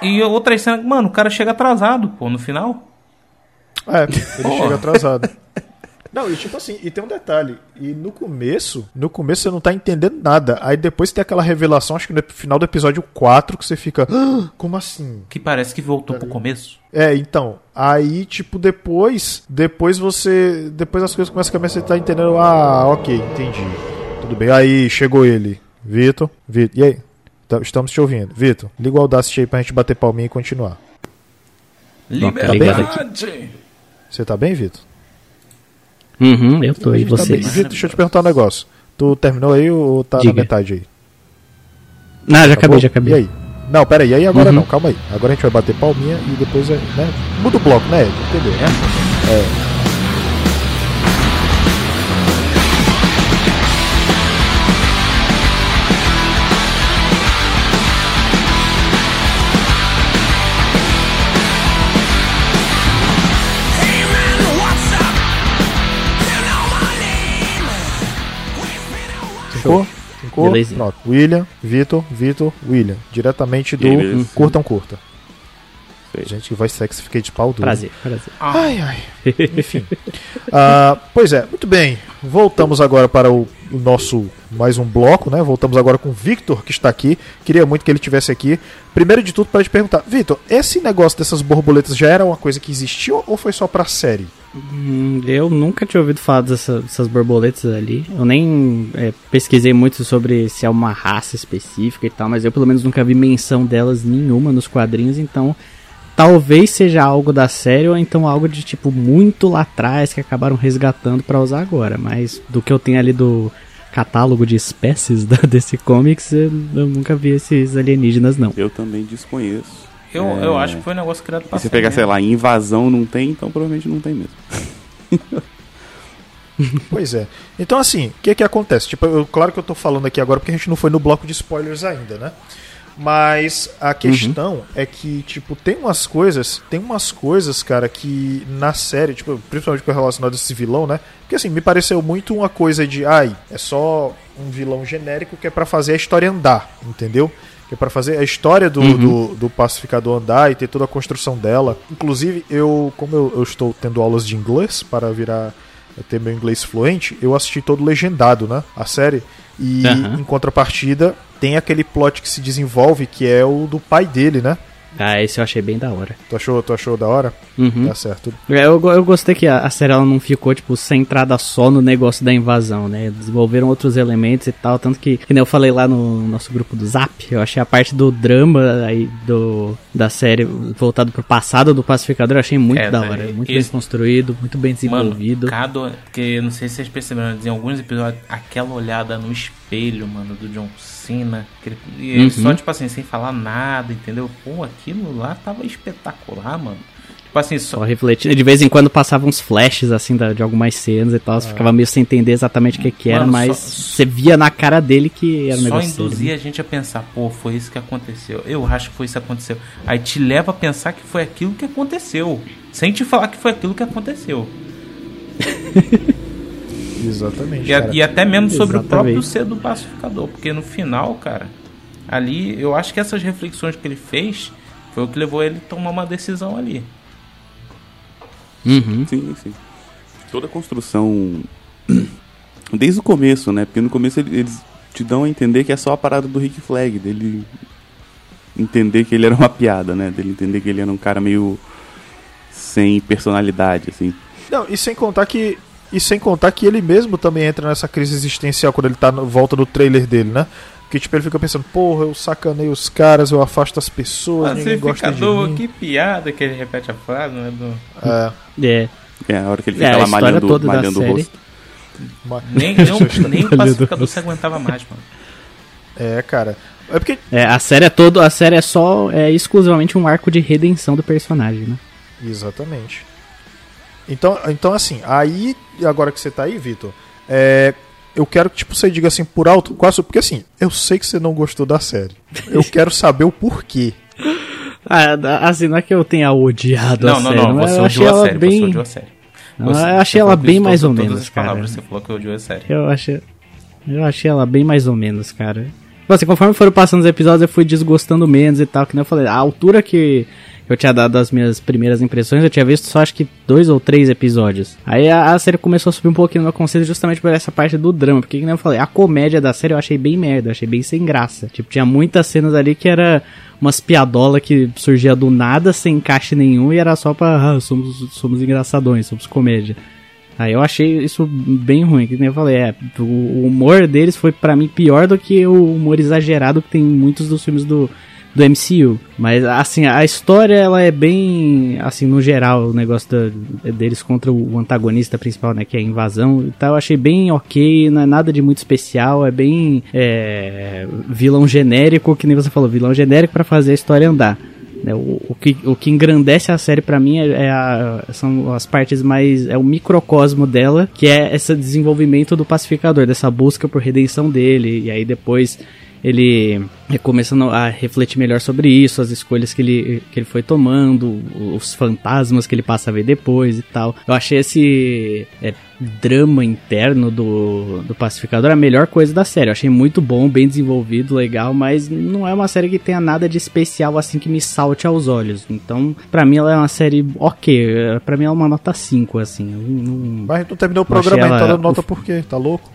E outras cenas, mano, o cara chega atrasado, pô, no final. É, ele Porra. chega atrasado. *laughs* Não, e tipo assim, e tem um detalhe. E no começo, no começo você não tá entendendo nada. Aí depois tem aquela revelação, acho que no final do episódio 4, que você fica. "Ah, como assim? Que parece que voltou pro começo. É, então. Aí, tipo, depois. Depois você. Depois as coisas começam a caminhar, você tá entendendo. Ah, ok, entendi. Tudo bem. Aí chegou ele. Vitor. Vitor. E aí? Tá- Estamos te ouvindo. Vitor, liga o Audacity aí pra gente bater palminha e continuar. Liberdade! Você tá bem, Vitor? Uhum, eu tô. E Tá você? bem. Vitor, deixa eu te perguntar um negócio. Tu terminou aí ou tá Diga. na metade aí? Não, já acabei, já acabei. E aí? Não, pera aí. E aí agora Uhum. não, calma aí. Agora a gente vai bater palminha e depois é, né? Muda o bloco, né? Entendeu, né? É. Ficou? Ficou? Belezinha. Pronto. William, Vitor, Vitor, William. Diretamente do Beleza. Curtam Curta. Sei. Gente, vai sexy, fiquei de pau duro. Prazer, prazer. Ai, ai. *laughs* Enfim. Ah, pois é, muito bem. Voltamos agora para o, nosso mais um bloco, né? Voltamos agora com o Victor, que está aqui. Queria muito que ele tivesse aqui. Primeiro de tudo, para te perguntar, Victor, esse negócio dessas borboletas já era uma coisa que existiu ou foi só pra série? Hum, Eu nunca tinha ouvido falar dessa- dessas borboletas ali. Eu nem é, pesquisei muito sobre se é uma raça específica e tal, mas eu pelo menos nunca vi menção delas nenhuma nos quadrinhos, então talvez seja algo da série ou então algo de tipo muito lá atrás que acabaram resgatando pra usar agora. Mas do que eu tenho ali do catálogo de espécies *laughs* da DC Comics, eu, eu nunca vi esses alienígenas não. Eu também desconheço. Eu, É. eu acho que foi um negócio criado pra Se pegar, sei lá, invasão não tem, então provavelmente não tem mesmo. *laughs* Pois é. Então, assim, o que que acontece? Tipo, eu- claro que eu tô falando aqui agora porque a gente não foi no bloco de spoilers ainda, né? Mas a questão é que, tipo, tem umas coisas, tem umas coisas, cara, que na série, tipo, principalmente com relacionado a esse vilão, né? Porque assim, me pareceu muito uma coisa de, ai, é só um vilão genérico que é pra fazer a história andar, entendeu? É pra fazer a história do, do, do pacificador andar e ter toda a construção dela. Inclusive, eu, como eu, eu estou tendo aulas de inglês para virar ter meu inglês fluente, eu assisti todo legendado, né? A série. E Aham. em contrapartida, tem aquele plot que se desenvolve que é o do pai dele, né? Ah, esse eu achei bem da hora. Tu achou, tu achou da hora? Uhum. Tá certo. É, Eu, eu gostei que a, a série ela não ficou, tipo, centrada só no negócio da invasão, né? Desenvolveram outros elementos e tal, tanto que, que nem eu falei lá no nosso grupo do Zap, eu achei a parte do drama aí do, da série voltado pro passado do pacificador, eu achei muito É, da né? hora, muito Esse- bem construído, muito bem desenvolvido. Mano, cada. Porque eu não sei se vocês perceberam, mas em alguns episódios, aquela olhada no espelho, mano, do John Ele- E Uhum. só, tipo assim, sem falar nada, entendeu? Pô, aquilo lá tava espetacular, mano. Tipo assim, só. Só refletindo, de vez em quando passava uns flashes assim de algumas cenas e tal, você ficava meio sem entender exatamente o que, que era, Mano, mas só- você via na cara dele que era um Só negócio sério, induzia né? a gente a pensar, pô, foi isso que aconteceu. Eu acho que foi isso que aconteceu. Aí te leva a pensar que foi aquilo que aconteceu. Sem te falar que foi aquilo que aconteceu. *laughs* Exatamente. E, a- e até mesmo sobre o Exatamente. próprio ser do pacificador. Porque no final, cara, ali eu acho que essas reflexões que ele fez foi o que levou ele a tomar uma decisão ali. Uhum. Sim, sim. Toda a construção. *clears throat* Desde o começo, né? Porque no começo ele- eles te dão a entender que é só a parada do Rick Flag, dele entender que ele era uma piada, né? Dele entender que ele era um cara meio sem personalidade, assim. Não, e sem contar que. E sem contar que ele mesmo também entra nessa crise existencial quando ele tá na volta do trailer dele, né? Porque tipo, ele fica pensando, porra, eu sacanei os caras, eu afasto as pessoas, ninguém gosta de Pacificador, mim. que piada que ele repete a frase, né? Do... É, É. É, a hora que ele É, fica a lá malhando, toda da malhando o série. rosto. *laughs* Nem, *laughs* nem, o- nem o pacificador se aguentava mais, mano. é, cara. É porque É, a série é todo, a série é só é exclusivamente um arco de redenção do personagem, né? Exatamente. Então, então assim, aí, agora que você tá aí, Vitor, é, eu quero que tipo, você diga assim por alto, quase, porque assim, eu sei que você não gostou da série. Eu *laughs* quero saber o porquê. Ah, assim, não é que eu tenha odiado a Não, não, série, não, mas você eu achei odiou a ela série, você bem... odiou a série. Não, Você- eu achei você ela bem mais todas- ou todas menos, as palavras cara. Você falou que odiou a série. Eu achei. Eu achei ela bem mais ou menos, cara. Tipo assim, conforme foram passando os episódios, eu fui desgostando menos e tal. Que nem eu falei, a altura que eu tinha dado as minhas primeiras impressões, eu tinha visto só acho que dois ou três episódios. Aí a, a série começou a subir um pouquinho no meu conceito justamente por essa parte do drama. Porque, que nem eu falei, a comédia da série eu achei bem merda, achei bem sem graça. Tipo, tinha muitas cenas ali que era umas piadola que surgia do nada, sem encaixe nenhum, e era só pra, ah, somos, somos engraçadões, somos comédia. Aí eu achei isso bem ruim, que nem eu falei, é, o humor deles foi pra mim pior do que o humor exagerado que tem em muitos dos filmes do, do MCU. Mas assim, a história ela é bem, assim, no geral, o negócio da- deles contra o antagonista principal, né, que é a invasão e tal, eu achei bem ok, não é nada de muito especial, é bem é, vilão genérico, que nem você falou, vilão genérico pra fazer a história andar. né? O, o que, o que engrandece a série pra mim é, é a- são as partes mais. É o microcosmo dela, que é esse desenvolvimento do pacificador, dessa busca por redenção dele. E aí depois ele é, começando a refletir melhor sobre isso, as escolhas que ele, que ele foi tomando, os fantasmas que ele passa a ver depois e tal. Eu achei esse é, drama interno do, do pacificador a melhor coisa da série. Eu achei muito bom, bem desenvolvido, legal, mas não é uma série que tenha nada de especial assim que me salte aos olhos. Então, pra mim ela é uma série ok, pra mim ela é uma nota 5 assim. Não- Mas não terminou o programa, ela- então dando nota por quê? Tá louco?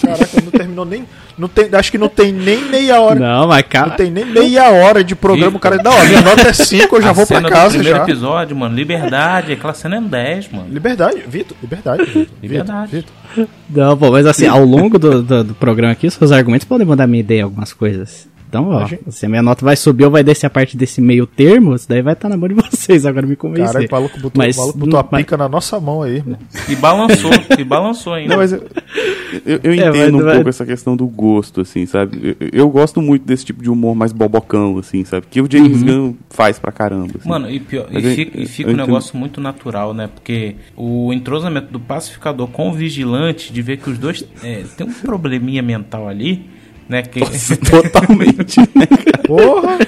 Caraca, não terminou nem. Não tem, acho que não tem nem meia hora. Não, mas cara, Não tem nem meia hora de programa. O cara, não, a minha nota é 5, eu já a vou pra cena do casa primeiro já. episódio, mano, liberdade, aquela cena é um 10, mano. Liberdade, Vitor, liberdade. Vitor, Liberdade. Vitor, Vitor. Não, pô, mas assim, ao longo do, do, do programa aqui, os seus argumentos podem mudar minha ideia em algumas coisas. Então, ó, Imagina. se a minha nota vai subir ou vai descer a parte desse meio termo, isso daí vai estar na mão de *laughs* vocês, agora me convencer. Caralho, o maluco botou, Mas botou a não- mas- pica na nossa mão aí. mano. E balançou, e balançou ainda. Não, mas eu, eu, eu *laughs* É, entendo mas- um mas- pouco essa questão do gosto, assim, sabe? Eu, eu gosto muito desse tipo de humor mais bobocão, assim, sabe? Que o James Uhum. Gunn faz pra caramba. assim. Mano, e, pior, e Mas eu- fica, e fica um entendo. negócio muito natural, né? Porque o entrosamento do pacificador com o vigilante, de ver que os dois é, tem um probleminha mental ali, né? Que, Totalmente, né? Porra!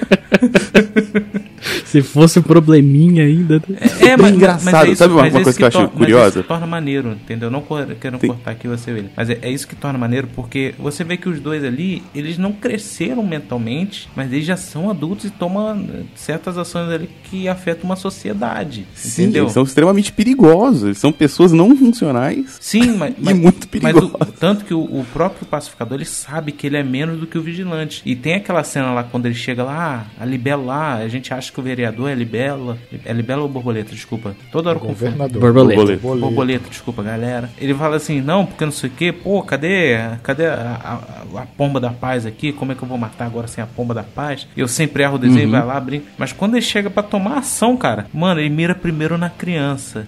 *laughs* *laughs* Se fosse um probleminha ainda. né? É, mas, engraçado. mas é isso, Sabe uma- uma é coisa isso que eu acho mas curiosa? isso que torna maneiro, entendeu? Não quero Tem- cortar aqui você ele. Mas é, é isso que torna maneiro, porque você vê que os dois ali, eles não cresceram mentalmente, mas eles já são adultos e tomam certas ações ali que afetam uma sociedade. Sim, entendeu? eles são extremamente perigosos. Eles são pessoas não funcionais. Sim, mas, *laughs* mas muito mas o- perigoso. tanto que o, o próprio pacificador ele sabe que ele é menos do que o vigilante. E tem aquela cena lá quando ele chega lá, ah, a libela lá, a gente acha que o vereador é libela, é libela ou borboleta, desculpa. Toda hora. Governador. Borboleta. Borboleta. Borboleta, desculpa, galera. Ele fala assim, não, porque não sei o que, pô, cadê, cadê a, a- a pomba da paz aqui? Como é que eu vou matar agora sem a pomba da paz? Eu sempre erro o desenho, vai lá, brinca. Mas quando ele chega pra tomar ação, cara, mano, ele mira primeiro na criança.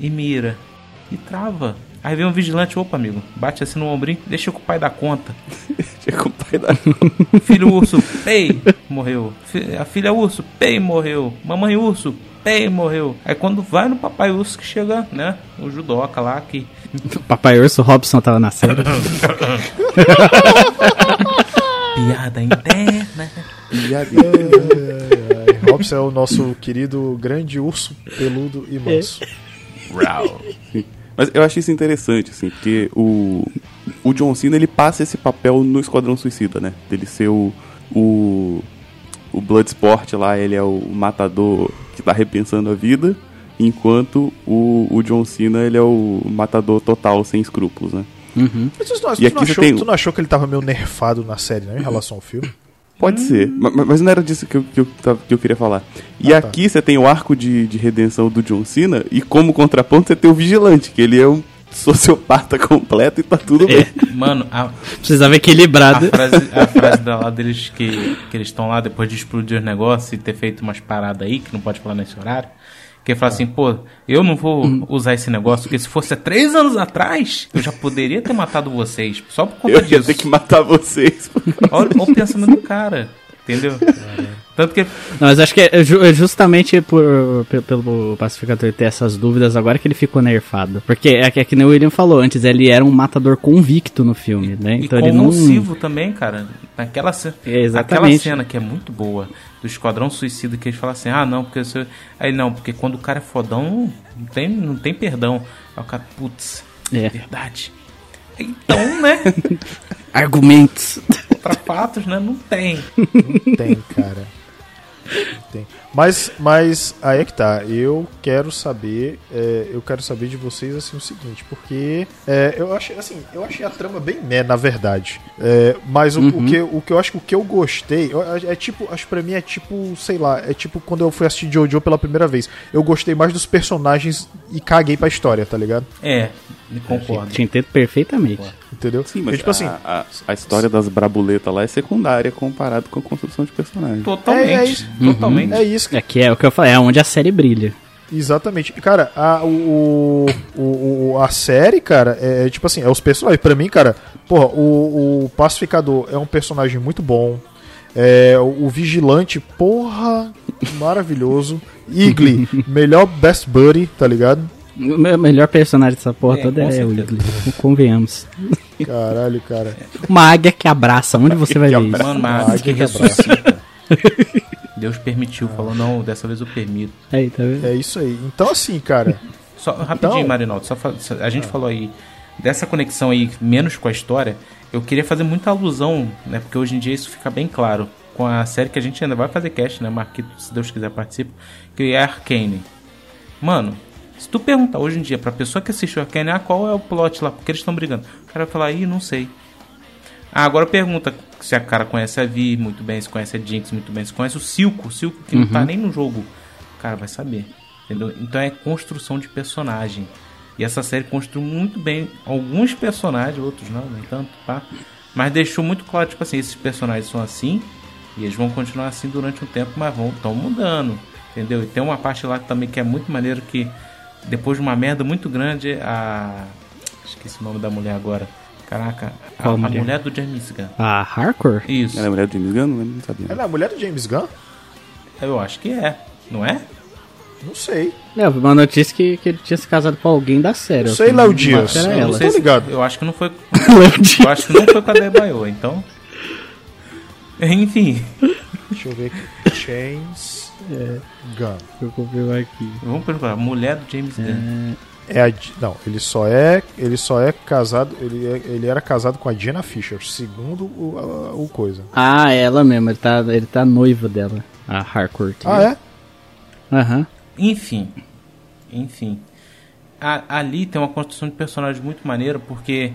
E mira. E trava. Aí vem um vigilante, opa, amigo, bate assim no ombrinho, deixa que o pai dar conta. *laughs* Chega o pai da... Filho urso, pei, morreu. A filha urso, pei, morreu. Mamãe urso, pei, morreu. Aí quando vai no papai urso que chega, né, o judoca lá que Papai Urso Robson tava na série. *laughs* piada interna. É, Robson é o nosso querido grande urso peludo e manso. Mas eu acho isso interessante, assim, porque o, o John Cena ele passa esse papel no Esquadrão Suicida, né? Dele ser o, o, o Bloodsport lá, ele é o matador que tá repensando a vida, enquanto o, o John Cena ele é o matador total, sem escrúpulos, né? Mas tu não, E tu aqui não você achou, tem- tu não achou que ele tava meio nerfado na série, né, em relação ao filme? Pode ser, ma- ma- mas não era disso que eu, que eu, que eu queria falar. E Ah, tá. aqui você tem o arco de, de redenção do John Cena, e como contraponto você tem o Vigilante, que ele é um sociopata completo e tá tudo bem. Mano, a, Precisava a equilibrado. frase, a frase da lá deles que, que eles estão lá depois de explodir os negócios e ter feito umas paradas aí, que não pode falar nesse horário. Que ele fala assim, pô, eu não vou usar esse negócio, porque se fosse há três anos atrás, eu já poderia ter matado vocês. Só por conta Eu ia disso. ter que matar vocês. Olha, olha o pensamento do cara, entendeu? Tanto que Não, mas acho que é ju- é justamente por, pe- pelo pacificador ter essas dúvidas agora que ele ficou nerfado. Porque é que, é que nem o William falou antes, ele era um matador convicto no filme, né? Então e ele não. também, cara. Naquela, ce... É, exatamente. Aquela cena que é muito boa do Esquadrão Suicida que eles falam assim, ah não, porque você. Aí não, porque quando o cara é fodão, não tem, não tem perdão. Aí o cara, putz, É. verdade. Então, né? *laughs* Argumentos. Pra fatos, né? Não tem. Tem, cara. Tem. Mas, mas aí é que tá. Eu quero saber, é, eu quero saber de vocês assim o seguinte, porque é, eu achei assim, eu achei a trama bem meh, na verdade. É, mas o, o que, o que eu acho que o que eu gostei eu- é tipo, acho que pra mim é tipo, sei lá, é tipo quando eu fui assistir Jojo pela primeira vez. Eu gostei mais dos personagens e caguei pra história, tá ligado? É, me concordo. Te entendo perfeitamente. Entendeu? Sim, mas E, tipo assim, a, a, a história das brabuletas lá é secundária comparado com a construção de personagem. Totalmente. É, é isso. Totalmente. é isso. É que é o que eu falei, é onde a série brilha. Exatamente. Cara, a, o, o, o- a série, cara, é, é tipo assim, é os personagens. Pra mim, cara, porra, o, o Pacificador é um personagem muito bom. É, o, o Vigilante, porra, maravilhoso. *laughs* Igli, melhor best buddy, tá ligado? O me- melhor personagem dessa porra É, toda é o. Igli. *laughs* Convenhamos. Caralho, cara. Uma águia que abraça. Onde você vai ver isso? Mano, Ah, mas que que ressuscita. *laughs* Deus permitiu, falou, não, dessa vez eu permito. Aí, tá vendo? É isso aí. Então, assim, cara. *laughs* Só rapidinho, Então- Marinaldo, só a gente falou aí dessa conexão aí menos com a história. Eu queria fazer muita alusão, né? Porque hoje em dia isso fica bem claro com a série que a gente ainda vai fazer cast, né? Marquito, se Deus quiser participa, que é Arcane. Mano, se tu perguntar hoje em dia pra pessoa que assistiu Arcane, ah, qual é o plot lá? Porque eles estão brigando. O cara vai falar, ih, não sei. Ah, agora pergunta se a cara conhece a Vi muito bem, se conhece a Jinx muito bem, se conhece o Silco, o Silco que não tá nem no jogo. O cara vai saber. Entendeu? Então é construção de personagem. E essa série construiu muito bem alguns personagens, outros não, nem tanto, pá. Mas deixou muito claro, tipo assim, esses personagens são assim, e eles vão continuar assim durante um tempo, mas vão estão mudando. Entendeu? E tem uma parte lá também que é muito maneiro que depois de uma merda muito grande, a. Esqueci o nome da mulher agora. Caraca, a, Qual a mulher? mulher do James Gunn. A Hardcore? Isso, Ela é mulher do James Gunn? Não, não sabia. Ela é a mulher do James Gunn? eu acho que é, não é? Não sei. É, eu uma notícia que, que ele tinha se casado com alguém da série. Não sei, Léo Dias. Era Eu Eu não não ela. se- ligado. Eu acho que não foi. *laughs* Léo Dias. Eu acho que não foi com a Debaio, então. Enfim, Deixa eu ver aqui. James Gunn. Deixa eu confirmar aqui. vamos perguntar. Mulher do James Gunn. É a, não, ele só é, ele só é casado, ele, é- ele era casado com a Jenna Fisher, segundo o, a- o coisa. Ah, ela mesmo, ele tá, ele tá noivo dela. A Hardcore. Ah, é? Aham. Enfim. Enfim. A- ali tem uma construção de personagem muito maneira, porque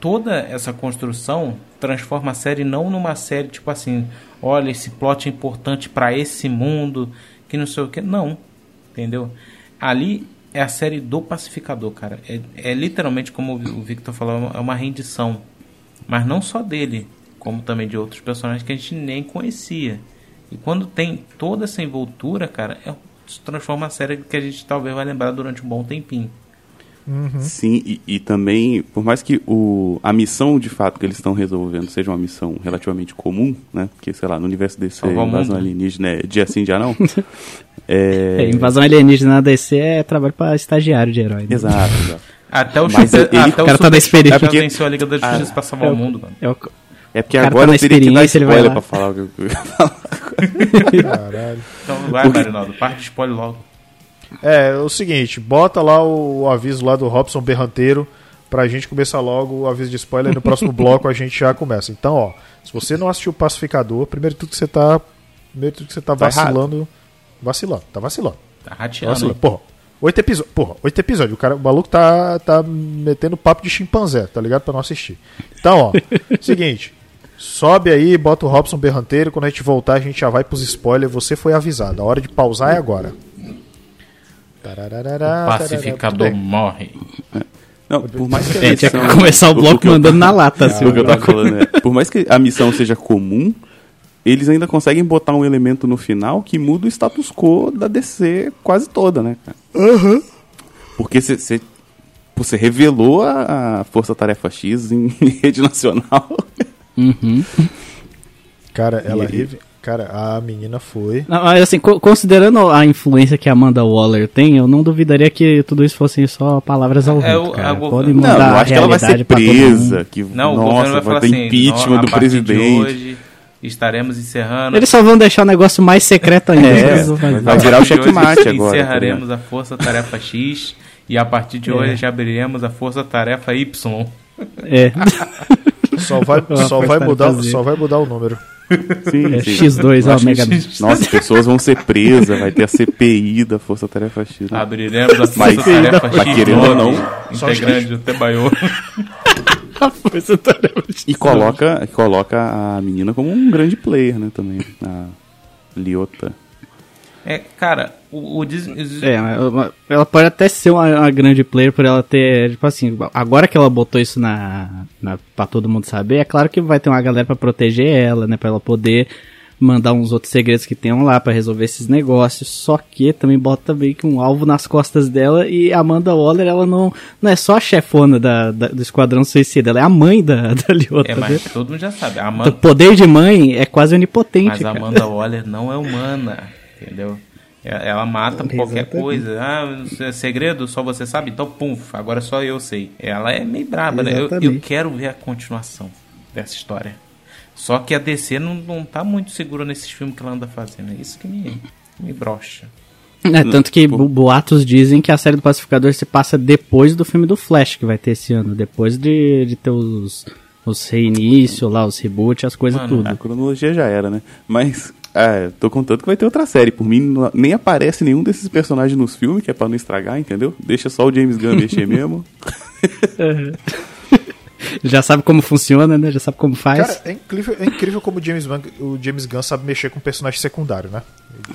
toda essa construção transforma a série não numa série tipo assim, olha, esse plot é importante pra esse mundo, que não sei o que. Não. Entendeu? Ali é a série do pacificador, cara. É, é literalmente, como o Victor falou, é uma rendição. Mas não só dele, como também de outros personagens que a gente nem conhecia. E quando tem toda essa envoltura, cara, é, se transforma a série que a gente talvez vai lembrar durante um bom tempinho. Sim, e, e também, por mais que o, a missão de fato que eles estão resolvendo seja uma missão relativamente comum, né? Porque, sei lá, no universo o invasão alienígena é dia sim, dia não. *laughs* É, é... invasão alienígena na DC é trabalho pra estagiário de herói. né? Exato, exato. Até o Mas Super, ele- até o cara tá na experiência. já venceu a Liga da Justiça Ah, pra salvar o mundo, mano. É o- É porque O cara agora tá na eu teria que dar experiência, ele vai spoiler lá. pra falar o que eu ia *laughs* falar. Caralho. Então vai, Marinaldo, parte de spoiler logo. É, é o seguinte, bota lá o, aviso lá do Robson Berranteiro pra gente começar logo o aviso de spoiler. No próximo *laughs* bloco a gente já começa. Então, ó, se você não assistiu o Pacificador, primeiro tudo que você tá. Primeiro tudo que você tá Tá errado. vacilando. Vacilando, tá vacilando. Tá rateando. vacilando. Porra, oito episódios. Porra, oito episódios. O, cara, o maluco tá, tá metendo papo de chimpanzé, tá ligado? Pra não assistir. Então, ó, *laughs* seguinte. Sobe aí, bota o Robson Berranteiro. Quando a gente voltar, a gente já vai pros spoilers. Você foi avisado. A hora de pausar é agora. Tararará, O pacificador tarará. morre. Não, por mais que a É, tinha que missão- começar o bloco que eu- mandando na lata, assim. o que eu tava falando é, por mais que a missão seja comum, eles ainda conseguem botar um elemento no final que muda o status quo da DC quase toda, né, cara? Porque você você revelou a, a Força Tarefa X em *laughs* rede nacional. Uhum. Cara, ela, reve- Cara, a menina foi. Não, mas assim, co- considerando a influência que a Amanda Waller tem, eu não duvidaria que tudo isso fossem só palavras ao É, vento, o- cara. Podem Não, mudar eu a acho que ela vai ser presa. Que, Não, o nossa, governo vai vai falar ter assim, impeachment "Nó- a do presidente. hoje estaremos encerrando. Eles só vão deixar o negócio mais secreto ainda. É, fazer. vai virar o checkmate agora. Encerraremos a Força Tarefa X e a partir de É. hoje abriremos a Força Tarefa Y. É. *laughs* Só vai, só vai mudar, fazer. só vai mudar o número. Sim, É sim. X2, Eu ó, acho Mega que- Nossa, pessoas vão ser presas, vai ter a CPI da Força Tarefa X. né? Abriremos a Força Mas- Tarefa mas X. querendo ou não, integrante do Tebaiô. *laughs* Força Tarefa X. E coloca, coloca a menina como um grande player, né, também. A Liota. É, cara, o, o Dis- É, mas ela pode até ser uma, uma grande player por ela ter, tipo assim, agora que ela botou isso na, na pra todo mundo saber, é claro que vai ter uma galera pra proteger ela, né, pra ela poder mandar uns outros segredos que tenham lá pra resolver esses negócios, só que também bota meio que um alvo nas costas dela e a Amanda Waller, ela não, não é só a chefona da, da- do Esquadrão Suicida, ela é a mãe da, *laughs* da É, né? mas todo mundo já sabe. A O Amanda, poder de mãe é quase onipotente, mas a. Amanda Waller não é humana, entendeu? É- Ela mata qualquer Exatamente. coisa. Ah, é segredo, só você sabe? Então, pum, agora só eu sei. Ela é meio braba, né? Eu, eu quero ver a continuação dessa história. Só que a DC não, não tá muito segura nesses filmes que ela anda fazendo. É isso que me, me brocha. É, tanto que bo- boatos dizem que a série do Pacificador se passa depois do filme do Flash que vai ter esse ano. Depois de, de ter os, os reinício lá, os reboot, as coisas Mano, tudo. A cronologia já era, né? Mas, é, tô contando que vai ter outra série. Por mim, não- nem aparece nenhum desses personagens nos filmes, que é pra não estragar, entendeu? Deixa só o James Gunn *laughs* mexer mesmo. Já sabe como funciona, né? Já sabe como faz. Cara, é incrível, é incrível como o James, Gunn, o James Gunn sabe mexer com personagem secundário, né?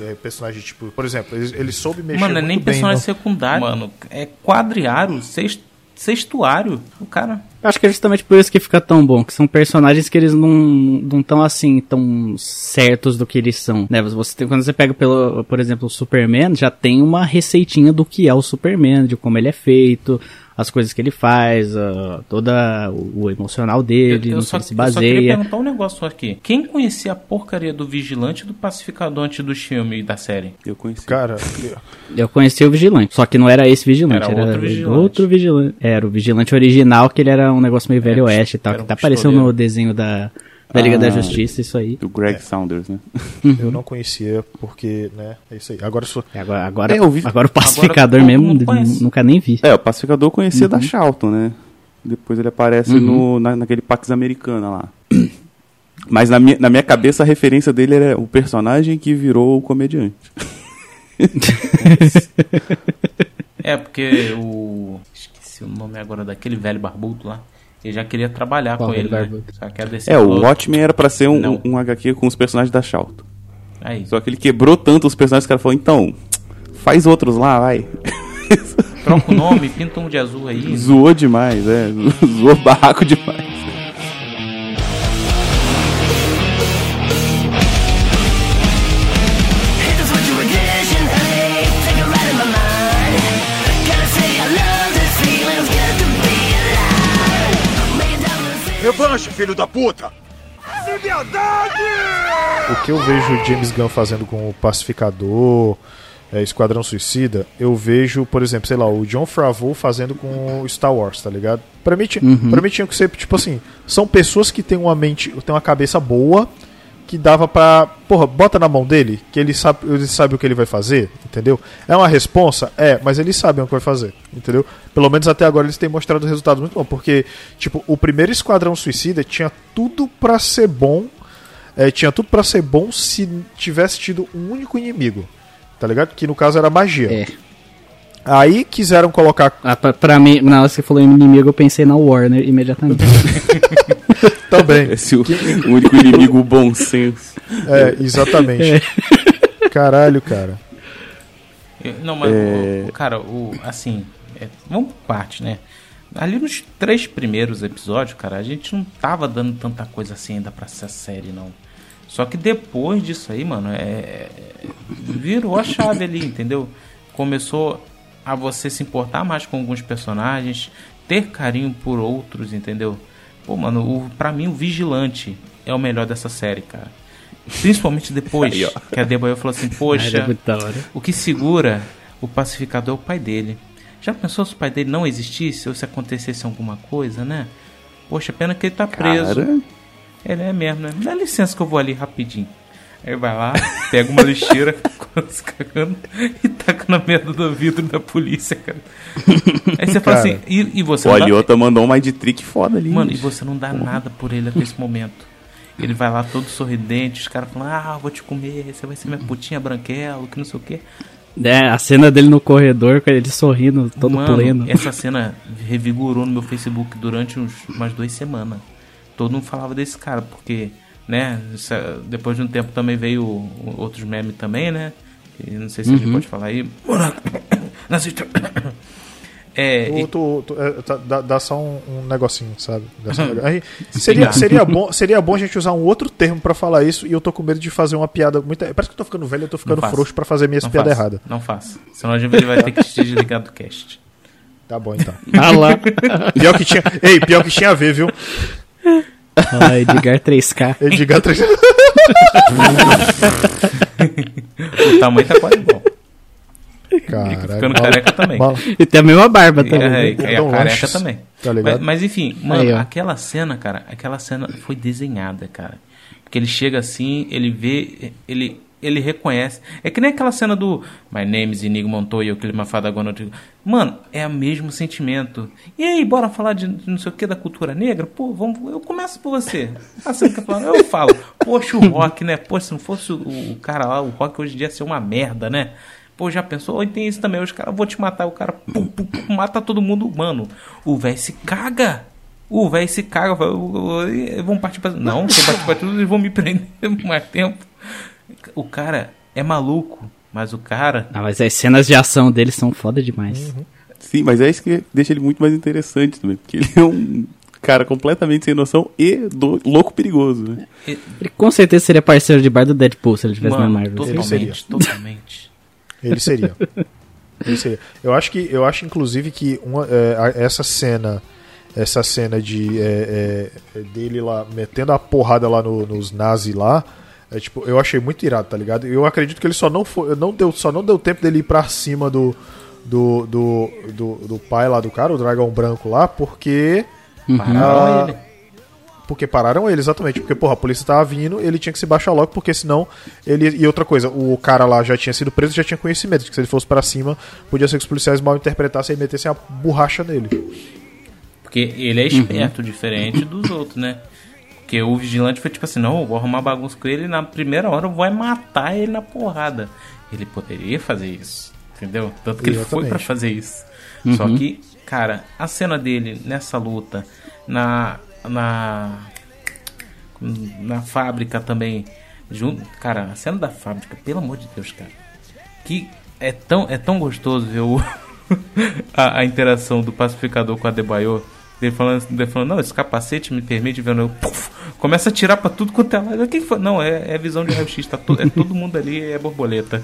É, personagem tipo, por exemplo, ele, ele soube mexer Mano, não é nem bem personagem no- secundário. Mano, é quadriário, sext, sextuário. O cara. Acho que é justamente por isso que fica tão bom, que são personagens que eles não não tão assim, tão certos do que eles são, né? Você tem, quando você pega pelo, por exemplo, o Superman, já tem uma receitinha do que é o Superman, de como ele é feito, as coisas que ele faz, ah, toda o, o emocional dele, no que só, ele se eu só queria baseia. perguntar um negócio aqui. Quem conhecia a porcaria do Vigilante e do Pacificador antes dos filmes e da série? Eu conheci. Cara, Eu conheci o Vigilante, só que não era esse Vigilante, Era era, outro Vigilante. outro Vigilante. Era o Vigilante original, que ele era um negócio meio velho É, oeste e tal, que um tá aparecendo no desenho da, da Liga Ah. da Justiça, isso aí. Do Greg Saunders, né? eu não conhecia porque, né, é isso aí. Agora eu sou E Agora, agora, É, eu vi- agora o pacificador todo mesmo, nunca nem vi. É, o Pacificador eu conhecia da Charlton, né? Depois ele aparece no, na, naquele Pax Americana lá. Mas na minha, na minha cabeça a referência dele era o personagem que virou o comediante. *laughs* É, porque o. Esqueci o nome agora daquele velho barbudo lá. Ele já queria trabalhar Qual com ele, né? Só que a DC É, o Watchmen era pra ser um, Não. um HQ com os personagens da Charlton. Aí, Só que ele quebrou tanto os personagens que o cara falou, então, faz outros lá, vai. troca o nome, pinta um de azul aí. *laughs* Zoou demais, é. *laughs* Zoou barraco demais. Revanche, filho da puta! o que eu vejo o James Gunn fazendo com o Pacificador, é, Esquadrão Suicida, eu vejo, por exemplo, sei lá, o John Favreau fazendo com o Star Wars, tá ligado? Pra mim, ti- pra mim tinha que ser, tipo assim, são pessoas que têm uma mente, têm uma cabeça boa, que dava pra, porra, bota na mão dele, que ele sabe, ele sabe o que ele vai fazer, entendeu? É uma responsa? É, mas eles sabem o que vai fazer, entendeu? Pelo menos até agora eles têm mostrado resultados muito bons, porque, tipo, o primeiro Esquadrão Suicida tinha tudo pra ser bom, é, tinha tudo pra ser bom se tivesse tido um único inimigo, tá ligado? Que no caso era magia. É. Aí quiseram colocar Ah, pra, pra mim, na hora que você falou inimigo, eu pensei na Warner imediatamente. *laughs* também. *laughs* Esse é o o único inimigo, o bom senso. É, exatamente. Caralho, cara. Eu- Não, mas, É. o, o- cara, o, assim, é, vamos por parte, né? Ali nos três primeiros episódios, cara, a gente não tava dando tanta coisa assim ainda pra essa série, não. Só que depois disso aí, mano, é, virou a chave ali, entendeu? Começou a você se importar mais com alguns personagens, ter carinho por outros, entendeu? Pô, mano, o, pra mim o Vigilante é o melhor dessa série, cara. Principalmente depois Aí, que a Debaio falou assim, poxa, hora. o que segura o pacificador é o pai dele. Já pensou se o pai dele não existisse ou se acontecesse alguma coisa, né? Poxa, pena que ele tá preso. Cara, Ele é mesmo, né? Dá licença que eu vou ali rapidinho. Aí vai lá, pega uma lixeira, *laughs* quase cagando, e taca na merda do vidro da polícia, cara. Aí você fala Cara. assim, e, e você o não dá- Aliota mandou um mind trick foda ali. Mano, e você não dá nada por ele até esse momento. Ele vai lá todo sorridente, os caras falam, ah, vou te comer, você vai ser minha putinha branquelo, que não sei o quê. É, a cena dele no corredor, com ele sorrindo, todo Mano, pleno. essa cena revigorou no meu Facebook durante uns, umas duas semanas. Todo mundo falava desse cara, porque, né, essa- depois de um tempo também veio outros memes também, né? E não sei se a gente pode falar aí. *coughs* Nazista. *coughs* É, e- Tu, tu- tu- é, tá- dá, dá só um, um negocinho, sabe? Dá só um *coughs* Aí, seria, seria, bom, seria bom a gente usar um outro termo pra falar isso e eu tô com medo de fazer uma piada muito. Parece que eu tô ficando velho, eu tô ficando frouxo pra fazer piadas faça, erradas. Não faça. Senão a gente vai ter que te desligar do cast. Tá bom então. Ah lá, Pior que tinha. Ei, pior que tinha a ver, viu? *laughs* ah Edgar 3K. Edgar três- O tamanho tá quase igual. Caralho. Ficando bala- careca também. bala- E tem a mesma barba E, também. é, né? e a Então, careca também. tá ligado? mas, mas, enfim, mano, Aí, aquela cena, cara, aquela cena foi desenhada, cara. Porque ele chega assim, ele vê, ele, ele reconhece. É que nem aquela cena do My name is Inigo Montoya, aquele mafada agora. Mano, é o mesmo sentimento. E aí, bora falar de não sei o que da cultura negra? Pô, vamos, eu começo por você. Falar? Eu falo. Poxa, o rock, né? Poxa, se não fosse o, o cara lá, o rock hoje em dia ia ser uma merda, né? Pô, já pensou? Ou tem isso também, os caras, vou te matar, o cara pum, pum, pum, mata todo mundo, mano. O velho se caga. O velho se caga, fala, "Ô, ô, ô, vão partir pra. Não, se eu partir pra tudo, eles vão me prender *laughs* mais tempo. O cara é maluco, mas o cara. Ah, mas as cenas de ação dele são foda demais. Sim, mas é isso que deixa ele muito mais interessante também. Porque ele é um cara completamente sem noção e do- louco perigoso, né? Ele com certeza seria parceiro de bar do Deadpool se ele tivesse Mano, na Marvel. Ele seria. totalmente, totalmente. Ele seria. Ele seria. Eu acho que, eu acho inclusive que uma, é, essa cena, essa cena de é, é, dele lá metendo a porrada lá no- nos nazi lá, é, tipo, eu achei muito irado, tá ligado? Eu acredito que ele só não foi, não deu, só não deu tempo dele ir pra cima do do, do, do, do pai lá do cara, o dragão branco lá, porque Pararam Ah, ele. porque pararam ele, exatamente. Porque, porra, a polícia tava vindo, ele tinha que se baixar logo, porque senão ele. E outra coisa, o cara lá já tinha sido preso já tinha conhecimento de que se ele fosse pra cima, podia ser que os policiais mal interpretassem e metessem a borracha nele. Porque ele é esperto, diferente dos outros, né? Porque o vigilante foi tipo assim, não, eu vou arrumar bagunça com ele e na primeira hora eu vou é matar ele na porrada. Ele poderia fazer isso, entendeu? Tanto que ele foi Exatamente. pra fazer isso. Só que, cara, a cena dele nessa luta, na. na. na fábrica também. Junto, cara, a cena da fábrica, pelo amor de Deus, cara. Que é tão, é tão gostoso ver o, *laughs* a, a interação do pacificador com a Debaio. Ele falando, ele falando, não, esse capacete me permite ver. Eu, puf, começa a tirar pra tudo quanto é lado. O que que foi? Não, é, é visão de raio-x, tá to- é todo mundo ali, é borboleta.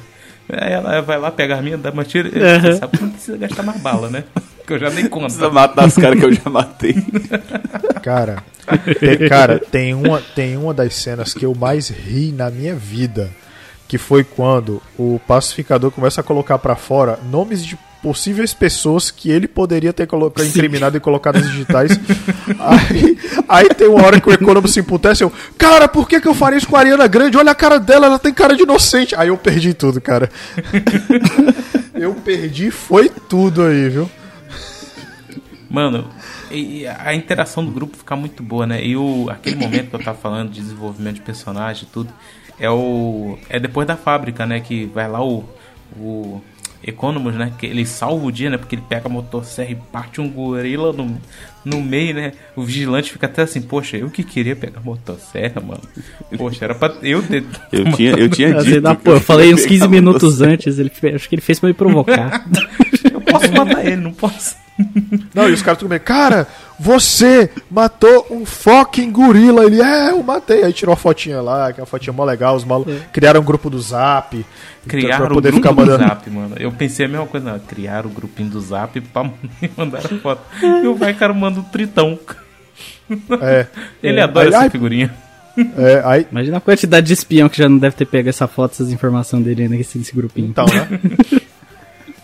Aí ela vai lá, pega a minha, dá uma tira. Você sabe que não precisa gastar mais bala, né? Que eu já dei conta. Precisa matar os caras que eu já matei. Cara, tem, cara, tem uma, tem uma das cenas que eu mais ri na minha vida. Que foi quando o pacificador começa a colocar pra fora nomes de possíveis pessoas que ele poderia ter colocado, incriminado e colocado nas digitais. *laughs* aí, aí tem uma hora que o econômico se emputece. Eu, cara, por que, que eu faria isso com a Ariana Grande? Olha a cara dela, ela tem cara de inocente. Aí eu perdi tudo, cara. *laughs* eu perdi, foi tudo aí, viu? Mano, a interação do grupo fica muito boa, né? E o, aquele momento que eu tava falando de desenvolvimento de personagem e tudo, é o. É depois da fábrica, né? Que vai lá o. o Economus, né? Que ele salva o dia, né? Porque ele pega a motosserra e parte um gorila no, no meio, né? O vigilante fica até assim, poxa, eu que queria pegar a motosserra, mano. Poxa, era pra eu ter. *laughs* Eu tinha, eu tinha dito. dá- pô, eu falei uns 15 pegar minutos antes, ele acho que ele fez pra me provocar. *laughs* Eu posso matar ele, não posso. *laughs* Não, e os caras tudo bem. Cara, você matou um fucking gorila. Ele, é, eu matei. Aí tirou a fotinha lá, que é uma fotinha mó legal. Os malu... Criaram um grupo do Zap. então, Criaram pra o poder grupo ficar do mandando. Zap, mano. Eu pensei a mesma coisa, não. Criaram o grupinho do Zap pra me *laughs* mandar a foto. E o vai, cara, manda um tritão. É. *laughs* Ele É. adora Aí, essa figurinha. É, aí, Imagina a quantidade de espião que já não deve ter pego essa foto, essas informações dele nesse, nesse grupinho. então, né?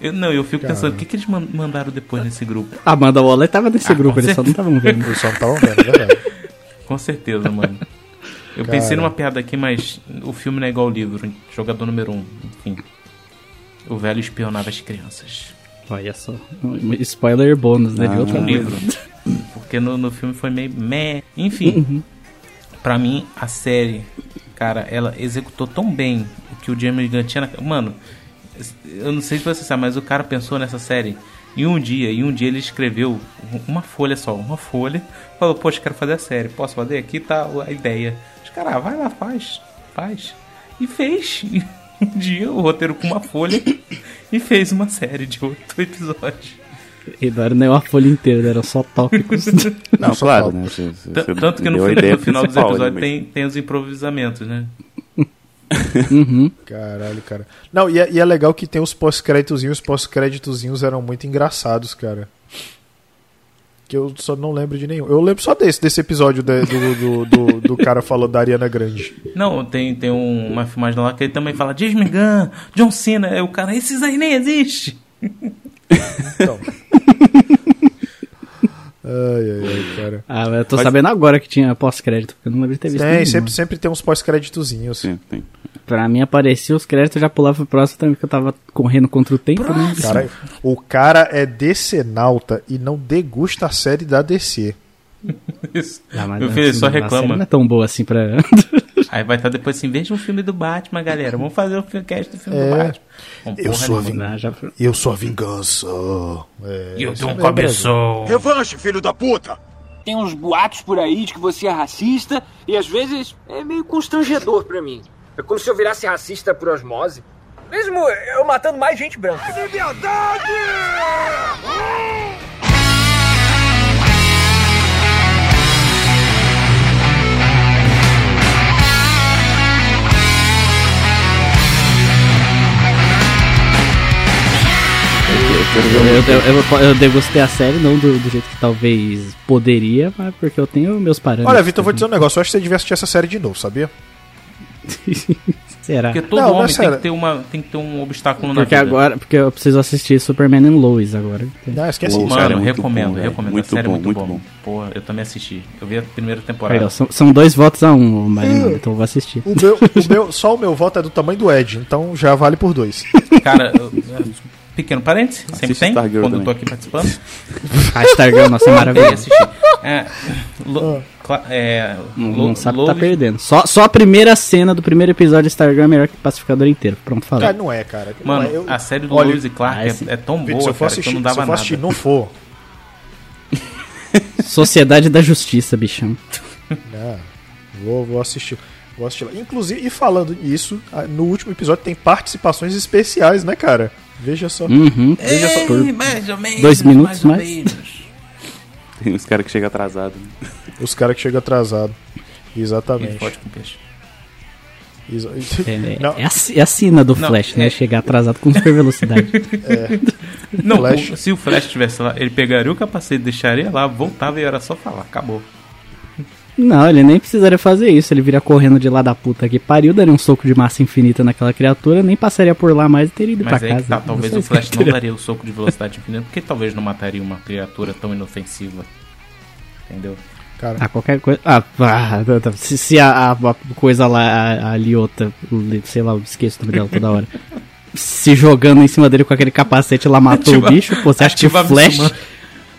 Eu, não, eu fico Cara. pensando, o que, que eles man- mandaram depois nesse grupo? A Amanda Waller tava nesse Ah, grupo, eles só não estavam vendo. Eu só não tava vendo, é verdade. Com certeza, mano. Eu Cara. pensei numa piada aqui, mas o filme não é igual ao livro. Jogador número um, enfim. O velho espionava as crianças. Olha só. um Spoiler bônus, né? de Ah. outra Um coisa. livro. Porque no, no filme foi meio meh. Enfim, pra mim, a série, cara, ela executou tão bem o que o James Gunn tinha na... Mano, eu não sei se você sabe, mas o cara pensou nessa série em um dia. Em um dia ele escreveu uma folha só, uma folha. Falou, poxa, quero fazer a série. Posso fazer? Aqui tá a ideia. Os caras, ah, vai lá, faz. Faz. E fez. *laughs* Um dia o roteiro com uma folha e fez uma série de oito episódios. E não era nem uma folha inteira, eram só tópicos. *laughs* Não, só claro, né? Você- você- Tanto que no, deu a fi- ideia no final dos episódios tem, tem os improvisamentos, né? *laughs* uhum. Caralho, cara. Não, e é, e é legal que tem os pós-créditozinhos. Os pós-créditozinhos eram muito engraçados, cara. Que eu só não lembro de nenhum. Eu lembro só desse, desse episódio de- do, do, do, do cara falou da Ariana Grande. Não, tem, tem um- uma filmagem lá que ele também fala James Gunn, John Cena, é o cara, esses aí nem existem. Então. *laughs* Ai, ai, ai, cara. *laughs* Ah, eu tô Mas- sabendo agora que tinha pós-crédito, porque eu não lembro de ter visto Tem, nenhum. sempre, sempre tem uns pós-créditozinhos. Sim, tem. Pra mim aparecia os créditos, eu já pulava pro próximo também, porque eu tava correndo contra o tempo, né? Cara, o cara é decenalta e não degusta a série da DC. *laughs* Isso. Ah, mas Meu filho ele só a série reclama. Não é tão boa assim pra. *laughs* Aí vai estar depois assim, veja um filme do Batman, galera. Vamos fazer o um cast do filme É. do Batman. Bom, Eu sou a nenhuma. Ah, já... Eu sou a vingança. É, E eu tenho um é cabeção. Revanche, filho da puta! Tem uns boatos por aí de que você é racista e às vezes é meio constrangedor pra mim. É como se eu virasse racista por osmose. Mesmo eu matando mais gente branca. Eu, eu, eu, eu degustei a série, não do, do jeito que talvez poderia, mas porque eu tenho meus parâmetros. Olha, Vitor, eu vou dizer um negócio. Eu acho que você devia assistir essa série de novo, sabia? *laughs* Será? Porque todo Não, não é homem tem que, ter uma, tem que ter um obstáculo na Porque vida. agora, porque eu preciso assistir Superman and Lois agora. Não, esquece Pô, isso. Mano, é muito recomendo, bom, velho. recomendo. Muito a série bom, é muito, muito bom. bom. Porra, eu também assisti. Eu vi a primeira Aí, temporada. ó, são, são dois votos a um, Marina, então eu vou assistir. O meu, o *laughs* meu, só o meu voto é do tamanho do Ed, então já vale por dois. Cara, eu- *laughs* pequeno parênteses, sempre tem, Stargirl quando eu tô também. aqui participando. A *laughs* Stargirl, nossa, é que maravilhosa. assistir. É, lo- cla- é, Não, lo- não sabe que tá perdendo. Só, só a primeira cena do primeiro episódio de Stargirl é melhor que o Pacificador inteiro. Pronto, falei. Cara, não é, cara. Não Mano, é. Eu- a série do Olha, Lois e Clark ah, esse- é, é tão boa, se eu cara, que eu assistir, não se dava eu for assistir nada. não for, *laughs* Sociedade da Justiça, bichão. *laughs* Não, vou, vou assistir. Vou assistir lá. Inclusive, e falando nisso, ah, no último episódio tem participações especiais, né, cara? Veja só. Uhum. Veja só. por mais ou menos, dois minutos mais. menos. Tem os caras que chegam atrasados. Os caras que chegam atrasado. Exatamente. pode com peixe. Exa- *laughs* É, Não, é, a, é a sina do Não, Flash, é- né? Chegar atrasado com super velocidade. *laughs* Não, Flash. o- se o Flash estivesse lá, ele pegaria o capacete, deixaria lá, voltava e era só falar, acabou. Não, ele nem precisaria fazer isso. Ele viria correndo de lá da puta que pariu, daria um soco de massa infinita naquela criatura, nem passaria por lá mais e teria ido Mas pra aí casa. que tá, talvez o Flash *laughs* não daria o soco de velocidade infinita, porque talvez não mataria uma criatura tão inofensiva. Entendeu? cara, Ah, qualquer coisa. Ah, ah, se, se a, a- a coisa lá, a, a Liota, sei lá, eu esqueço o nome dela toda hora. *laughs* Se jogando em cima dele com aquele capacete lá matou Ativa- o bicho, pô, você acha que o Flash.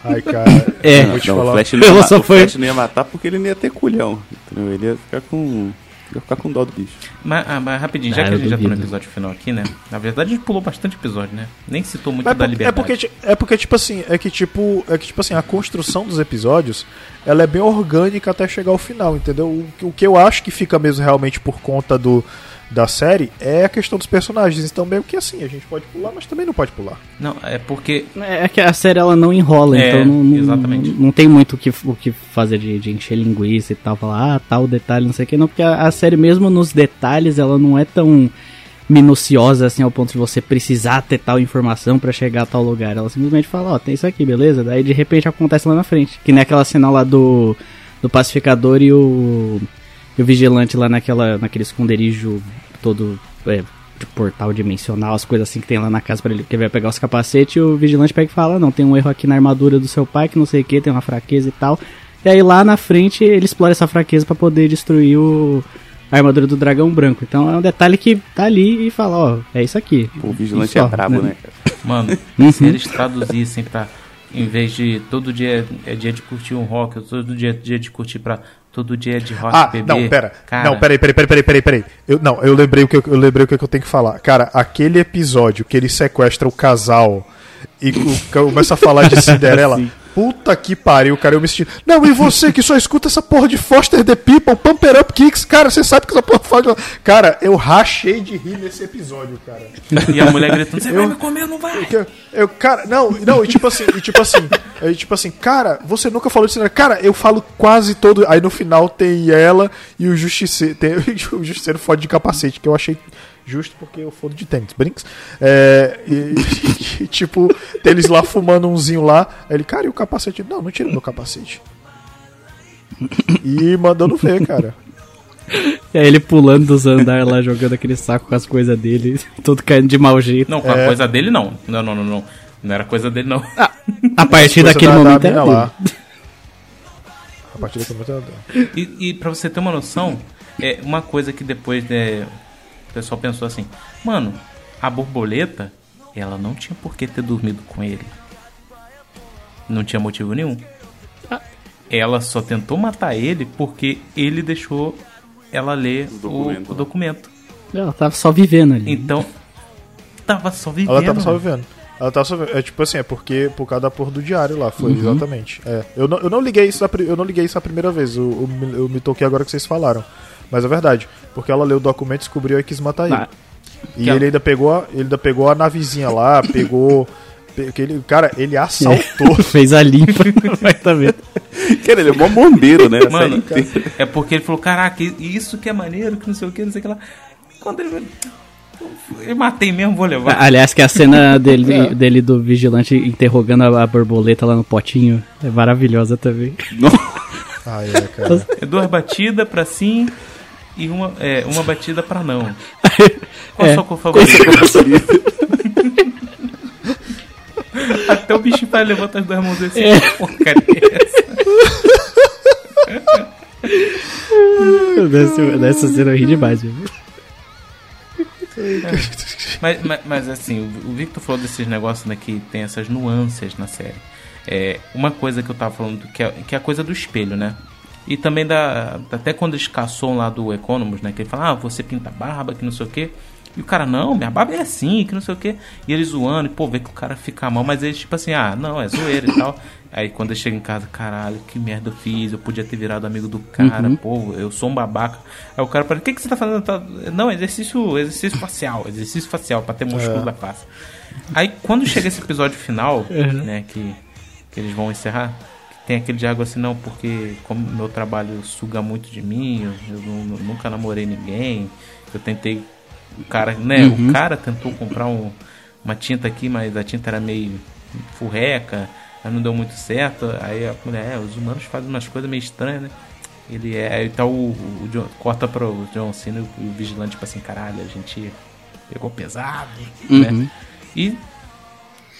Ai, cara. *laughs* É. te Não, o. Flash, não ia, Ela ma- só o foi- Flash não ia matar porque ele não ia ter culhão. Entendeu? Ele ia ficar com. ia ficar com dó do bicho. Mas, ah, mas rapidinho, já Ah, que a gente já tá no episódio final aqui, né? Na verdade a gente pulou bastante episódio, né? Nem citou muito Mas da é por- é liberdade. porque, ti- é porque, tipo assim, é que tipo, é que tipo assim, a construção dos episódios, ela é bem orgânica até chegar ao final, entendeu? O, o que eu acho que fica mesmo realmente por conta do da série é a questão dos personagens. Então meio que assim, a gente pode pular, mas também não pode pular. Não, é porque É que a série ela não enrola, É, então não, não, exatamente. não, não tem muito o que, o que fazer de, de encher linguiça e tal, falar, ah, tal detalhe, não sei o que, não, porque a, a série mesmo nos detalhes ela não é tão minuciosa assim ao ponto de você precisar ter tal informação pra chegar a tal lugar. Ela simplesmente fala, ó, tem isso aqui, beleza? Daí de repente acontece lá na frente. Que nem aquela cena lá do, do pacificador e o E o vigilante lá naquela, naquele esconderijo todo é, de portal dimensional, as coisas assim que tem lá na casa pra ele que ele vai pegar os capacetes, e o vigilante pega e fala, "Ah, não, tem um erro aqui na armadura do seu pai, que não sei o que, tem uma fraqueza e tal. E aí lá na frente ele explora essa fraqueza pra poder destruir o, a armadura do dragão branco. Então é um detalhe que tá ali e fala, ó, é isso aqui. O vigilante E só, é brabo, né, cara? Mano, Uhum. se eles traduzissem pra. Em vez de todo dia é dia de curtir um rock, todo dia é dia de curtir pra. Todo dia é de rock Ah, bebê. não, pera. Cara, Não, peraí, peraí, peraí, peraí, peraí, peraí. Eu, não, eu lembrei o que eu, eu lembrei o que eu tenho que falar. Cara, aquele episódio que ele sequestra o casal e começa a falar de *laughs* Cinderela. Sim. Puta que pariu, cara, eu me senti. Não, e você que só escuta essa porra de Foster the People, Pumper Up Kicks, cara, você sabe que essa porra faz. Cara, eu rachei de rir nesse episódio, cara. E a mulher gritando: Você vai me comer ou não vai? Eu, eu, cara, não, não, e tipo assim, e tipo assim, e tipo assim, cara, você nunca falou de cinema. Cara, eu falo quase todo. Aí no final tem ela e o justiceiro. Tem, *laughs* o justiceiro fode de capacete, que eu achei justo porque eu fodo de tênis, brinks. É, e, *laughs* e, tipo, tem eles lá fumando umzinho lá. Aí ele, cara, e o capacete? Não, não tira meu capacete. E mandando ver, cara. E aí ele pulando dos andares lá, jogando aquele saco com as coisas dele, *laughs* todo caindo de mau jeito. Não, com a coisa dele não. Não, não, não, não. Não era coisa dele, não. A partir daquele da- da momento mina era lá. dele. A partir daquele momento era dela. E, e pra você ter uma noção, é uma coisa que depois né, o pessoal pensou assim: Mano, a borboleta, ela não tinha por que ter dormido com ele. Não tinha motivo nenhum. Ela só tentou matar ele porque ele deixou ela ler o documento, o né? documento. Ela tava só vivendo ali. Então, tava só vivendo. Ela tava só vivendo. Ela tava só vivendo. É tipo assim, é porque por causa da porra do diário lá, foi exatamente. É. Eu, não, eu não liguei isso a, pri- eu não liguei isso a primeira vez. Eu, eu, me- eu me toquei agora que vocês falaram. Mas é verdade. Porque ela leu o documento, descobriu e quis matar ele. Ah. E Que ele ela- ainda pegou, a, ele ainda pegou a navezinha lá, *laughs* pegou. pe- que ele, cara, ele assaltou. *laughs* Fez a limpa no apartamento. *laughs* Cara, ele é mó bombeiro, né? Mano, é porque ele falou: Caraca, isso que é maneiro, que não sei o que, não sei o que lá. Quando ele. Eu matei mesmo, vou levar. Aliás, que a cena dele, dele do vigilante interrogando a, a borboleta lá no potinho é maravilhosa também. Ai, é, cara. É duas batidas pra sim e uma, é, uma batida pra não. *laughs* Qual É, a sua cor favorita? *laughs* Até o bicho vai levantar as duas mãos assim. É. Porcaria é essa? *laughs* Nessa, nessa cena eu ri demais, viu? Mas, mas, mas, assim, o o Victor falou desses negócios né, que tem essas nuances na série. É, uma coisa que eu tava falando que é, que é a coisa do espelho, né? E também da. Até quando eles caçam lá do Economos, né? Que ele fala, ah, você pinta barba, que não sei o quê. E o cara, não, minha barba é assim, que não sei o quê. E eles zoando, e pô, vê que o cara fica mal, mas eles tipo assim, ah, não, é zoeira e tal. *laughs* Aí quando ele chega em casa, caralho, que merda eu fiz, eu podia ter virado amigo do cara, pô, eu sou um babaca. Aí o cara fala, o que, que você tá fazendo? Tá- Não, exercício, exercício facial, exercício facial, pra ter músculo da face. Aí quando chega esse episódio final, né, que, que eles vão encerrar, tem aquele diálogo assim, não, porque como meu trabalho suga muito de mim, eu, eu nu- nunca namorei ninguém, eu tentei. O cara, né? O cara tentou comprar um- uma tinta aqui, mas a tinta era meio furreca, aí não deu muito certo. Aí a mulher, é, os humanos fazem umas coisas meio estranhas, né? Ele é. Aí tá o, o John, corta pro John Cena e o vigilante, tipo assim, caralho, a gente pegou pesado, né? E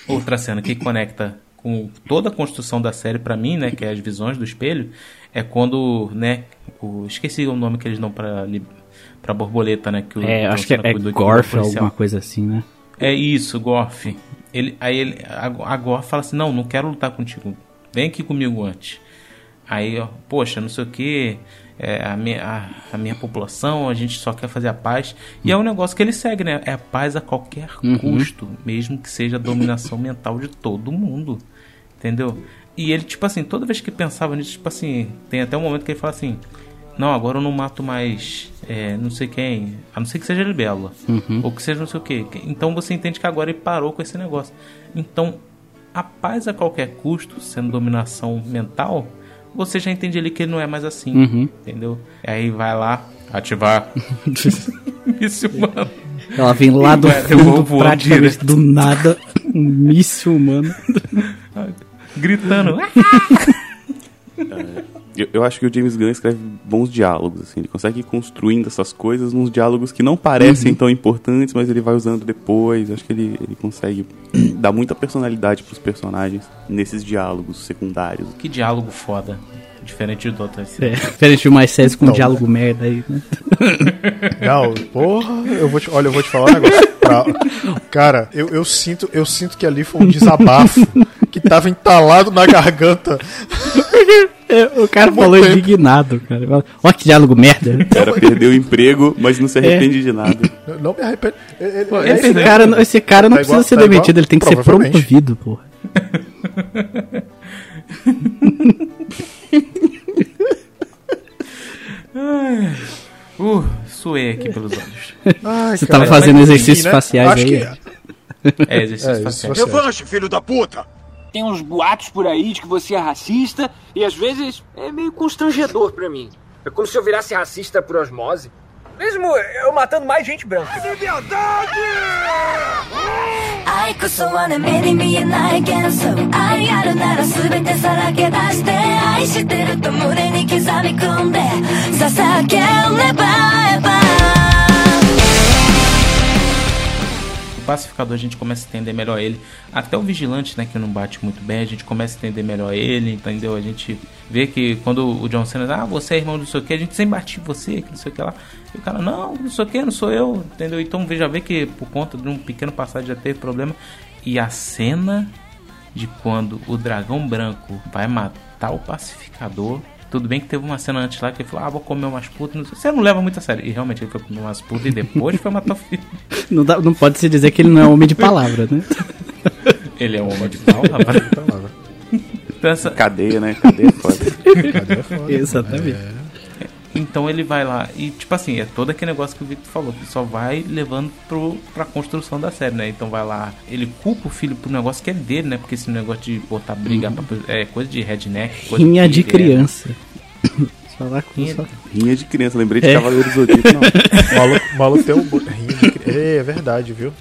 outra cena que conecta com toda a construção da série pra mim, né, que é as visões do espelho, é quando, né, o, esqueci o nome que eles dão pra, li- pra borboleta, né, que o É, John acho que é, é Gorf, alguma coisa assim, né? É isso, Gorf. Ele, aí ele, a, a Gorf fala assim, não, não quero lutar contigo. Vem aqui comigo antes. Aí, ó, poxa, não sei o que, a, minha, a, a minha população, a gente só quer fazer a paz. E é um negócio que ele segue, né? É a paz a qualquer custo, mesmo que seja a dominação *laughs* mental de todo mundo. Entendeu? E ele, tipo assim, toda vez que pensava nisso, tipo assim, tem até um momento que ele fala assim: Não, agora eu não mato mais é, não sei quem, a não ser que seja libélula, ou que seja não sei o que. Então você entende que agora ele parou com esse negócio. Então, a paz a qualquer custo, sendo dominação mental, você já entende ali que ele não é mais assim, Uhum. entendeu? Aí vai lá, ativar. *laughs* Isso, mano. Ela vem lá do eu fundo, praticamente direto. do nada, um míssil humano. Gritando. *laughs* Eu, eu acho que o James Gunn escreve bons diálogos, assim. Ele consegue ir construindo essas coisas nos diálogos que não parecem tão importantes, mas ele vai usando depois. Acho que ele, ele consegue *clears throat* dar muita personalidade pros personagens nesses diálogos secundários. Que diálogo foda. Diferente do outro. É, diferente de mais séries com Então. diálogo merda aí, né? *laughs* Não, porra, eu vou te, olha, eu vou te falar um negócio. Pra- cara, eu, eu sinto, eu sinto que ali foi um desabafo *laughs* que tava entalado na garganta. *laughs* É, o cara falou tempo. indignado, cara. Ó que diálogo merda. O cara perdeu o emprego, mas não se arrepende de nada. Não me arrependo. Ele- Pô, Esse cara, não- esse cara não Tá precisa igual- ser tá igual- demitido, ele tem que ser promovido, porra. *laughs* Uh, suei aqui pelos olhos. Ai, Você cara, tava fazendo exercícios né? faciais Acho aí? que- É, exercício É, facial. foi- Revanche, filho da puta! Tem uns boatos por aí de que você é racista e às vezes é meio constrangedor pra mim. É como se eu virasse racista por osmose. Mesmo eu matando mais gente branca. 愛こそはね目に見えない幻想愛あるなら全てさらけ出して愛してると胸に刻み込んで Pacificador a gente começa a entender melhor ele. Até o vigilante, né, que não bate muito bem, a gente começa a entender melhor ele, entendeu? A gente vê que quando o John Cena diz, ah, você é irmão do sei o que, a gente sempre bate você, que não sei o que lá. E o cara, não, não sei o que, não sou eu, entendeu? Então já vê que por conta de um pequeno passado já teve problema. E a cena de quando o dragão branco vai matar o pacificador. Tudo bem que teve uma cena antes lá que ele falou, ah, vou comer umas putas. Você não leva muito a sério. E realmente ele foi comer umas putas e depois foi matar o filho. *laughs* Não, dá- não pode se dizer que ele não é homem de palavra, né? *laughs* Ele é um homem de rapaz. Então, essa- Cadeia, né? Cadeia é foda. *laughs* Cadê a foda? Exatamente. Então ele vai lá e, tipo assim, é todo aquele negócio que o Victor falou, que só vai levando pro, pra construção da série, né? Então vai lá, ele culpa o filho pro negócio que é dele, né? Porque esse negócio de botar briga pra- é coisa de redneck. Coisa Rinha de guerreiro. criança. *coughs* Falar com Rinha- só- Rinha de criança, lembrei de É. Cavaleiro do Zodíaco, não. *laughs* O maluco, maluco tem um. rinha de cri- É, é verdade, viu?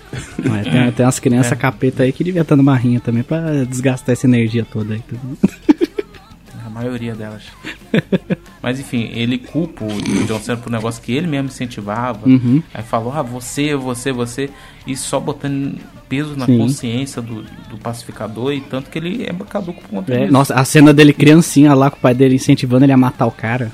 Mas tem, tem umas crianças capeta aí que devia estar numa rinha também pra desgastar essa energia toda aí. tudo. *laughs* A maioria delas. *laughs* Mas enfim, ele culpa o John Cena por um negócio que ele mesmo incentivava. Uhum. Aí falou, ah, você, você, você. E só botando peso na Sim. consciência do, do pacificador. E tanto que ele é caduco por conta É, disso. nossa, a cena dele criancinha lá com o pai dele incentivando ele a matar o cara.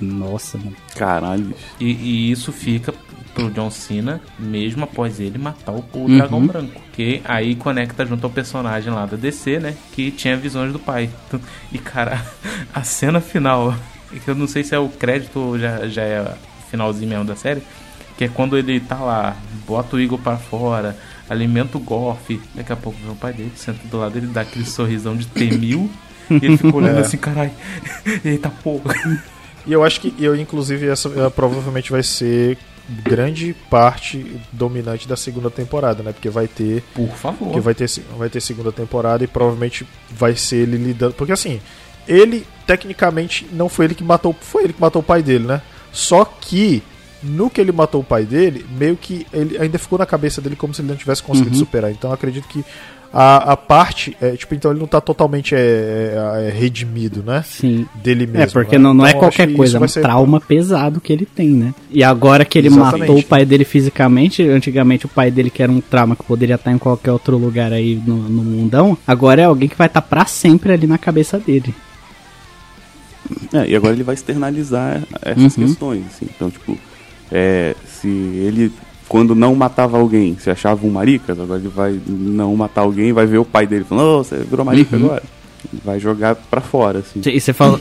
Nossa, mano. Caralho. bicho. E, e isso fica pro John Cena, mesmo após ele matar o, o Uhum. Dragão Branco. Que aí conecta junto ao personagem lá da DC, né? Que tinha visões do pai. *laughs* E cara, a cena final, que eu não sei se é o crédito ou já, já é o finalzinho mesmo da série, que é quando ele tá lá, bota o Igor pra fora, alimenta o Goff, daqui a pouco vem o pai dele, senta do lado dele, dá aquele sorrisão de temil. E ele fica olhando *laughs* É. assim, caralho, *laughs* eita porra. E eu acho que, eu, inclusive, essa eh, provavelmente vai ser grande parte dominante da segunda temporada, né? Porque vai ter. Por favor. Porque vai ter, vai ter segunda temporada e provavelmente vai ser ele lidando. Porque assim, ele tecnicamente não foi ele que matou. Foi ele que matou o pai dele, né? Só que no que ele matou o pai dele, meio que ele ainda ficou na cabeça dele como se ele não tivesse conseguido Uhum. superar. Então eu acredito que a, a parte. É, tipo, então ele não tá totalmente é, é, é, redimido, né? Sim. Dele mesmo. É, porque né? não, não é Então, acho qualquer que coisa, é um ser- trauma pesado que ele tem, né? E agora que ele Exatamente. matou o pai dele fisicamente, antigamente o pai dele que era um trauma que poderia estar em qualquer outro lugar aí no, no mundão, agora é alguém que vai estar pra sempre ali na cabeça dele. É, e agora ele vai externalizar essas Uhum. questões, assim. Então, tipo, é, se ele, quando não matava alguém, se achava um maricas, agora ele vai não matar alguém, vai ver o pai dele falando, ô, você virou marica Uhum. agora. Vai jogar pra fora, assim. E você fala.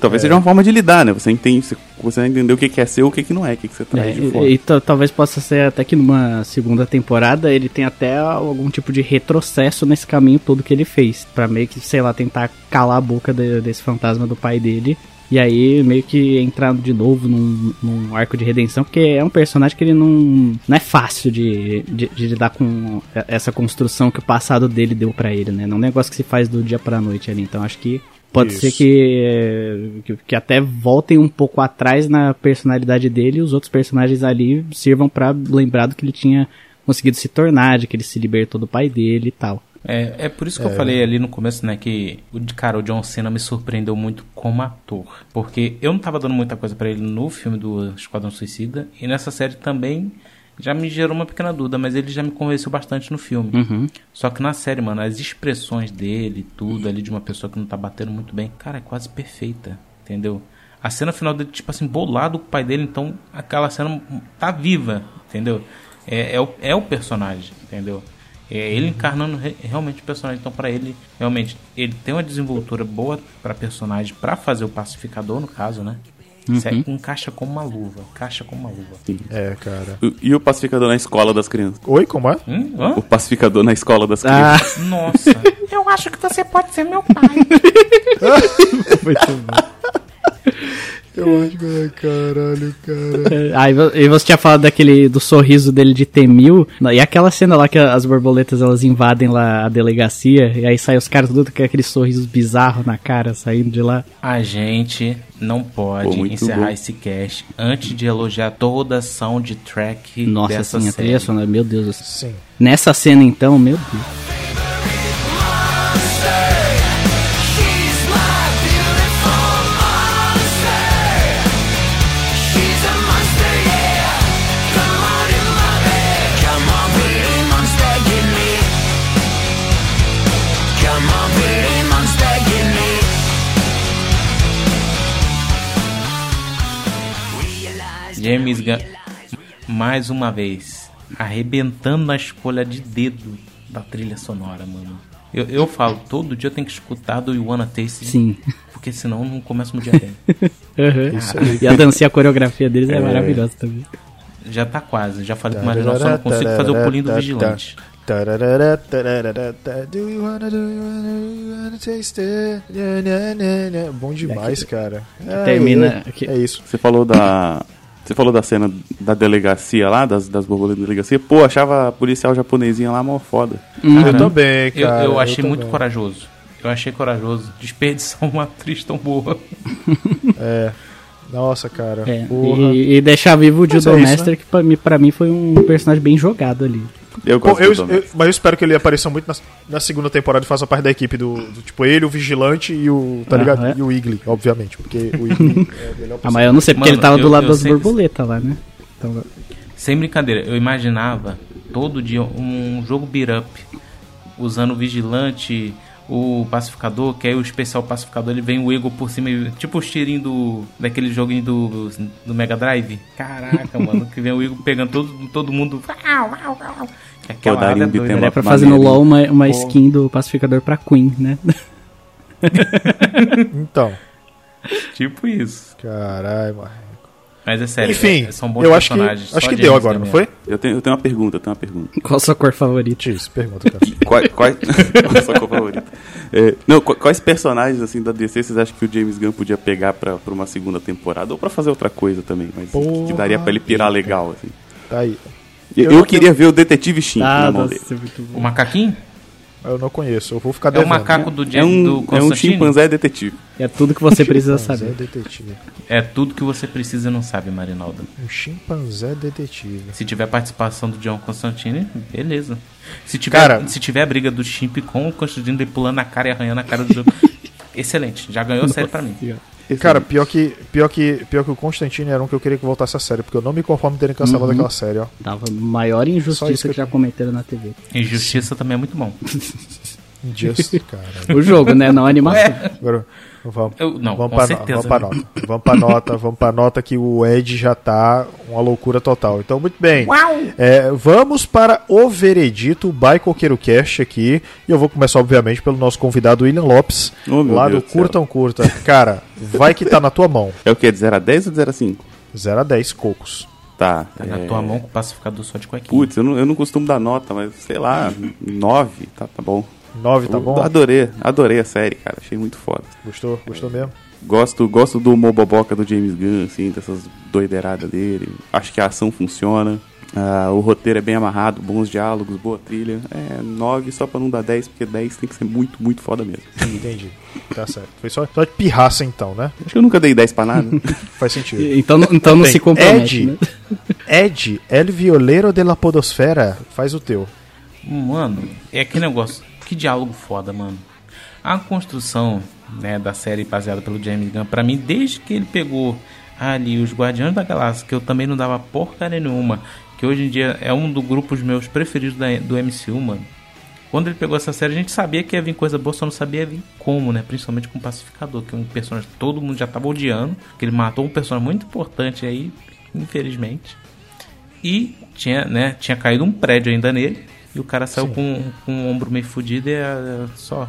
Talvez seja uma forma de lidar, né? Você entende, você, você vai entender o que que é seu e o que que não é, o que que você traz É, de e, fora. e ta- talvez possa ser até que numa segunda temporada ele tem até algum tipo de retrocesso nesse caminho todo que ele fez. Pra meio que, sei lá, tentar calar a boca de- desse fantasma do pai dele. E aí meio que entrar de novo num, num arco de redenção, porque é um personagem que ele não, não é fácil de, de, de lidar com essa construção que o passado dele deu pra ele, né? Não é um negócio que se faz do dia pra noite ali. Então acho que Pode Isso. ser que, que, que até voltem um pouco atrás na personalidade dele e os outros personagens ali sirvam pra lembrar do que ele tinha conseguido se tornar, de que ele se libertou do pai dele e tal. É, é por isso que eu falei ali no começo, né, que o cara, o John Cena me surpreendeu muito como ator, porque eu não tava dando muita coisa pra ele no filme do Esquadrão Suicida e nessa série também já me gerou uma pequena dúvida, mas ele já me convenceu bastante no filme. Uhum. Só que na série, mano, as expressões dele, tudo ali de uma pessoa que não tá batendo muito bem, cara, é quase perfeita, entendeu? A cena final dele, tipo assim, bolado com o pai dele, então aquela cena tá viva, entendeu? É, é, o, é o personagem, entendeu? É ele encarnando re- realmente o personagem. Então, pra ele, realmente, ele tem uma desenvoltura boa pra personagem, pra fazer o pacificador, no caso, né? Isso aí encaixa como uma luva, encaixa como uma luva. É, cara. E- E o pacificador na escola das crianças? Oi, como é? Hum? O pacificador na escola das Ah, crianças. Nossa. *laughs* Eu acho que você pode ser meu pai. *laughs* muito bom. Eu acho que. Ai, caralho, cara. Aí vo- e você tinha falado daquele do sorriso dele de T-1000. E aquela cena lá que as borboletas elas invadem lá a delegacia. E aí sai os caras tudo com aqueles sorrisos bizarros na cara saindo de lá. A gente não pode Pô, encerrar bom. esse cast antes de elogiar toda a soundtrack Nossa, dessa assim, a série. trilha sonora, meu Deus. do céu. Sim. Nessa cena então, meu Deus. James Gunn, mais uma vez, arrebentando na escolha de dedo da trilha sonora, mano. Eu, eu falo, todo dia eu tenho que escutar do You Wanna Taste, Sim. porque senão não começa no dia bem. *laughs* Uhum. E a dança e a coreografia deles é, maravilhosa também. já tá quase, já falei com o Marinal, só não consigo fazer o pulinho do vigilante. Tararara, tararara, ta- Do you wanna, do you wanna, taste it? Bom demais, cara. É, termina- É, que- é isso. Você falou da. Você falou da cena da delegacia lá, das, das borboletas da delegacia. Pô, achava a policial japonesinha lá mó foda. eu também, Eu, cara. eu achei muito também. corajoso. Eu achei corajoso desperdiçar uma atriz tão boa. *laughs* É. Nossa, cara. É, e, e deixar vivo o Mas Judo é isso, Master, que pra mim, pra mim foi um personagem bem jogado ali. Eu Pô, gosto eu- do eu- mas eu espero que ele apareça muito na, na segunda temporada e faça parte da equipe do, do tipo ele, o Vigilante e o. Tá ligado? é. E o Igli, obviamente. Porque o Igli *laughs* é melhor Ah, mas eu não sei, porque Mano, ele tava do eu- lado eu das sei que- borboletas lá, né? Então, Sem brincadeira, eu imaginava todo dia um jogo beat up usando o vigilante, o pacificador, que aí o especial pacificador ele vem o ego por cima, tipo o tirinho do daquele joguinho do, do Mega Drive. Caraca, *laughs* mano, que vem o ego pegando todo, todo mundo. Que Aquela daria área um é doida, é pra fazer no LoL uma, uma Pô. skin do pacificador pra Queen, né? *laughs* Então. Tipo isso. Caralho, mano. Mas é sério, Enfim, é- são bons eu acho que, personagens. acho só que deu agora, Gunn não foi? Eu tenho, eu tenho uma pergunta, eu tenho uma pergunta. Qual a sua cor favorita? Isso, pergunta, cara. *laughs* Quais, quais, *laughs* qual a sua cor favorita? É, não, qu- quais personagens assim da DC vocês acham que o James Gunn podia pegar pra, pra uma segunda temporada ou pra fazer outra coisa também, mas que- que Porra, daria pra ele pirar legal assim. Tá aí. Eu, Eu- eu queria ver o detetive Shin Ah, na mão dele. isso é muito bom. O macaquinho? Eu não conheço, eu vou ficar É o devendo. macaco do, É James, do um, é um chimpanzé detetive. É tudo que você precisa saber. detetive. É tudo que você precisa e não sabe, Marinaldo. Um chimpanzé detetive. Se tiver participação do John Constantine, beleza. Se tiver, Cara- se tiver a briga do Chimp com o Constantine ele pulando na cara e arranhando a cara do jogo, *laughs* excelente. Já ganhou série pra mim. Cara, pior que, pior, que, pior que o Constantine era um que eu queria que voltasse a série, porque eu não me conformo em terem cancelado aquela série, ó. Dava maior injustiça que que já cometeram na TV. Injustiça também é muito bom. *laughs* Just, *laughs* cara. O jogo, né? Não a animação. Agora, vamos, Eu- não, vamos pra, certeza, vamos pra né? nota. Vamos pra nota, vamos pra nota que o Ed já tá uma loucura total. Então, muito bem. É, vamos para o veredito by Coqueiro Cast aqui. E eu vou começar, obviamente, pelo nosso convidado William Lopes, Oh, meu lá Deus do. Curtam Curta. Cara, vai que tá na tua mão. É o que? De 0 a 10 ou de 0 a 5? 0 a 10 cocos. Tá. Tá na é, tua mão com o pacificador só de cuequinha. Putz, eu não, eu não costumo dar nota, mas sei lá, 9, tá, tá bom. 9, tá Eu bom? Adorei, adorei a série, cara. Achei muito foda. Gostou? Gostou mesmo? Gosto, gosto do moboboca do James Gunn, assim, dessas doideiradas dele. Acho que a ação funciona. Ah, o roteiro é bem amarrado, bons diálogos, boa trilha. É 9 só pra não dar 10, porque 10 tem que ser muito, muito foda mesmo. Entendi. Tá certo. Foi só, só de pirraça então, né? Acho que eu nunca dei 10 pra nada. *laughs* Faz sentido. Então, não- então não Bem, se compromete, Ed, né? *laughs* Ed, El Violero de la Podosfera, faz o teu. Mano, é aquele negócio. Que diálogo foda, mano. A construção né, da série baseada pelo James Gunn, pra mim, desde que ele pegou ali os Guardiões da Galáxia, que eu também não dava porcaria nenhuma, que hoje em dia é um dos grupos meus preferidos da, do MCU, mano. Quando ele pegou essa série, a gente sabia que ia vir coisa boa, só não sabia vir como, né? Principalmente com o Pacificador, que é um personagem que todo mundo já tava odiando, que ele matou um personagem muito importante aí, infelizmente. E tinha, né, tinha caído um prédio ainda nele, e o cara saiu com, com o ombro meio fudido e é, só.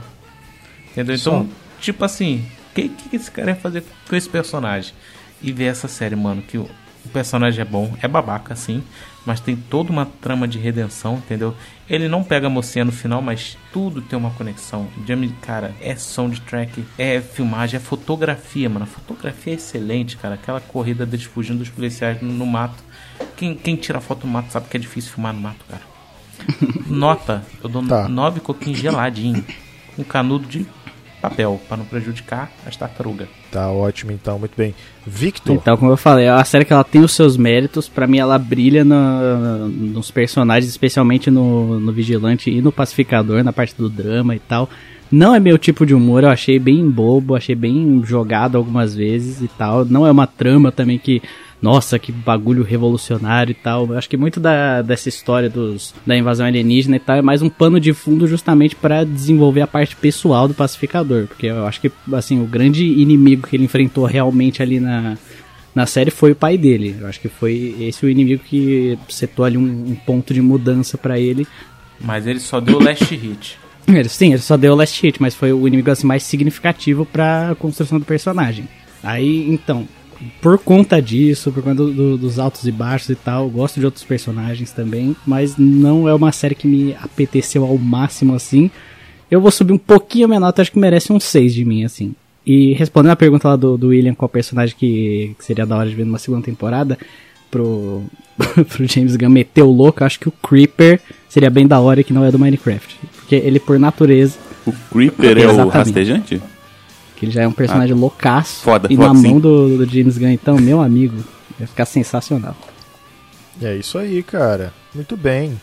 Entendeu? Então, tipo assim, o que, que esse cara ia fazer com esse personagem? E ver essa série, mano, que o, o personagem é bom, é babaca, sim, mas tem toda uma trama de redenção, entendeu? Ele não pega a mocinha no final, mas tudo tem uma conexão. Jamie, cara, é soundtrack, é filmagem, é fotografia, mano. A fotografia é excelente, cara. Aquela corrida deles fugindo dos policiais no, no mato. Quem, quem tira foto no mato sabe que é difícil filmar no mato, cara. Nota, eu dou Tá. nove coquinhos geladinho. Um canudo de papel, para não prejudicar as tartarugas. Tá ótimo, então, muito bem. Victor, Então, como eu falei, é uma série que ela tem os seus méritos. Pra mim, ela brilha na- nos personagens, especialmente no, no Vigilante e no Pacificador, na parte do drama e tal. Não é meu tipo de humor, eu achei bem bobo, achei bem jogado algumas vezes e tal. Não é uma trama também que, nossa, que bagulho revolucionário e tal. Eu acho que muito da, dessa história dos, da invasão alienígena e tal é mais um pano de fundo justamente pra desenvolver a parte pessoal do pacificador. Porque eu acho que, assim, o grande inimigo que ele enfrentou realmente ali na, na série foi o pai dele. Eu acho que foi esse o inimigo que setou ali um, um ponto de mudança pra ele. Mas ele só deu last hit. *laughs* Sim, ele só deu o last hit, mas foi o inimigo assim, mais significativo pra construção do personagem. Aí, então, por conta disso, por conta do- do- dos altos e baixos e tal, gosto de outros personagens também, mas não é uma série que me apeteceu ao máximo assim. Eu vou subir um pouquinho a minha nota, acho que merece um 6 de mim, assim. E respondendo a pergunta lá do, do William, qual personagem que, que seria da hora de ver numa segunda temporada, pro, *laughs* pro James Gunn meter o louco, acho que o Creeper seria bem da hora e que não é do Minecraft. Porque ele, por natureza, O Creeper é o rastejante? Que ele já é um personagem loucaço. Ah, foda, e foda, na sim. mão do, do James Gunn, então, meu amigo, vai ficar sensacional. É isso aí, cara. Muito bem.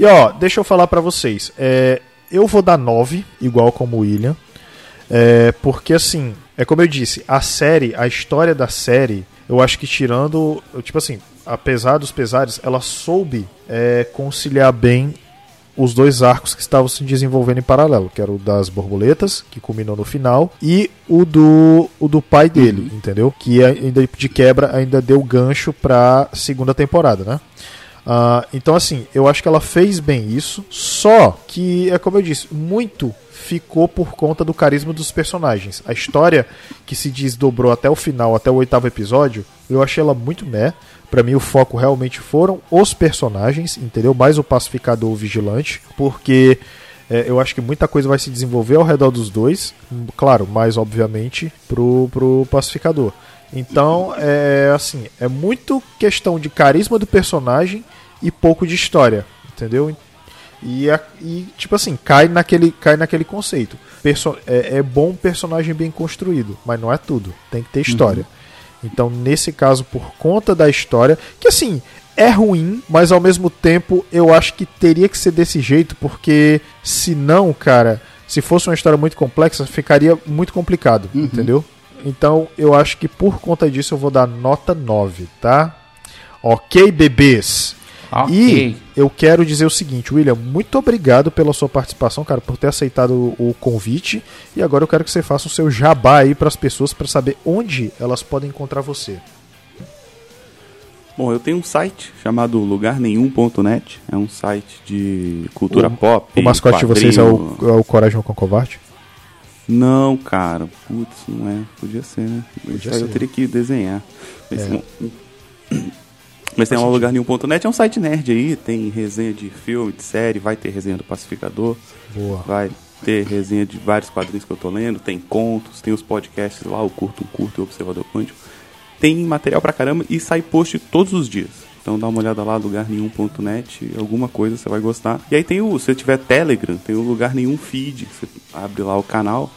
E ó, deixa eu falar pra vocês. É, eu vou dar 9, igual como o William. É, porque assim, é como eu disse, a série, a história da série, eu acho que tirando. Tipo assim, apesar dos pesares, ela soube é, conciliar bem os dois arcos que estavam se desenvolvendo em paralelo, que era o das borboletas, que culminou no final, e o do, o do pai dele, entendeu? Que ainda de quebra ainda deu gancho pra segunda temporada, né? Ah, então, assim, eu acho que ela fez bem isso. Só que, é como eu disse, muito ficou por conta do carisma dos personagens. A história que se desdobrou até o final, até o oitavo episódio, eu achei ela muito meh. Pra mim, o foco realmente foram os personagens, entendeu? Mais o pacificador o vigilante, porque é, eu acho que muita coisa vai se desenvolver ao redor dos dois. Claro, mais obviamente pro, pro pacificador. Então, é assim, é muito questão de carisma do personagem e pouco de história, entendeu? E, e, tipo assim, cai naquele, cai naquele conceito. Perso é, é bom um personagem bem construído, mas não é tudo. Tem que ter história. Então, nesse caso, por conta da história, que assim, é ruim, mas ao mesmo tempo eu acho que teria que ser desse jeito, porque se não, cara, se fosse uma história muito complexa, ficaria muito complicado, entendeu? Então, eu acho que por conta disso eu vou dar nota 9, tá? Ok, bebês. Ok. E eu quero dizer o seguinte, William, muito obrigado pela sua participação, cara, por ter aceitado o, o convite. E agora eu quero que você faça o seu jabá aí para as pessoas para saber onde elas podem encontrar você. Bom, eu tenho um site chamado lugarnenhum.net. É um site de cultura O- pop. o mascote de vocês é o, é o Coragem com Covarde? Não, cara. Putz, não é. Podia ser, né? Podia Isso aí eu ser. teria que desenhar. Mas, É. Mas tem um lugarnenhum.net, é um site nerd aí, tem resenha de filme, de série, vai ter resenha do Pacificador, Boa. vai ter resenha de vários quadrinhos que eu tô lendo, tem contos, tem os podcasts lá, o Curto um Curto e o Observador Quântico. Tem material pra caramba e sai post todos os dias. Então dá uma olhada lá, lugarnenhum.net, alguma coisa você vai gostar. E aí tem o, se você tiver Telegram, tem o Lugar Nenhum Feed, você abre lá o canal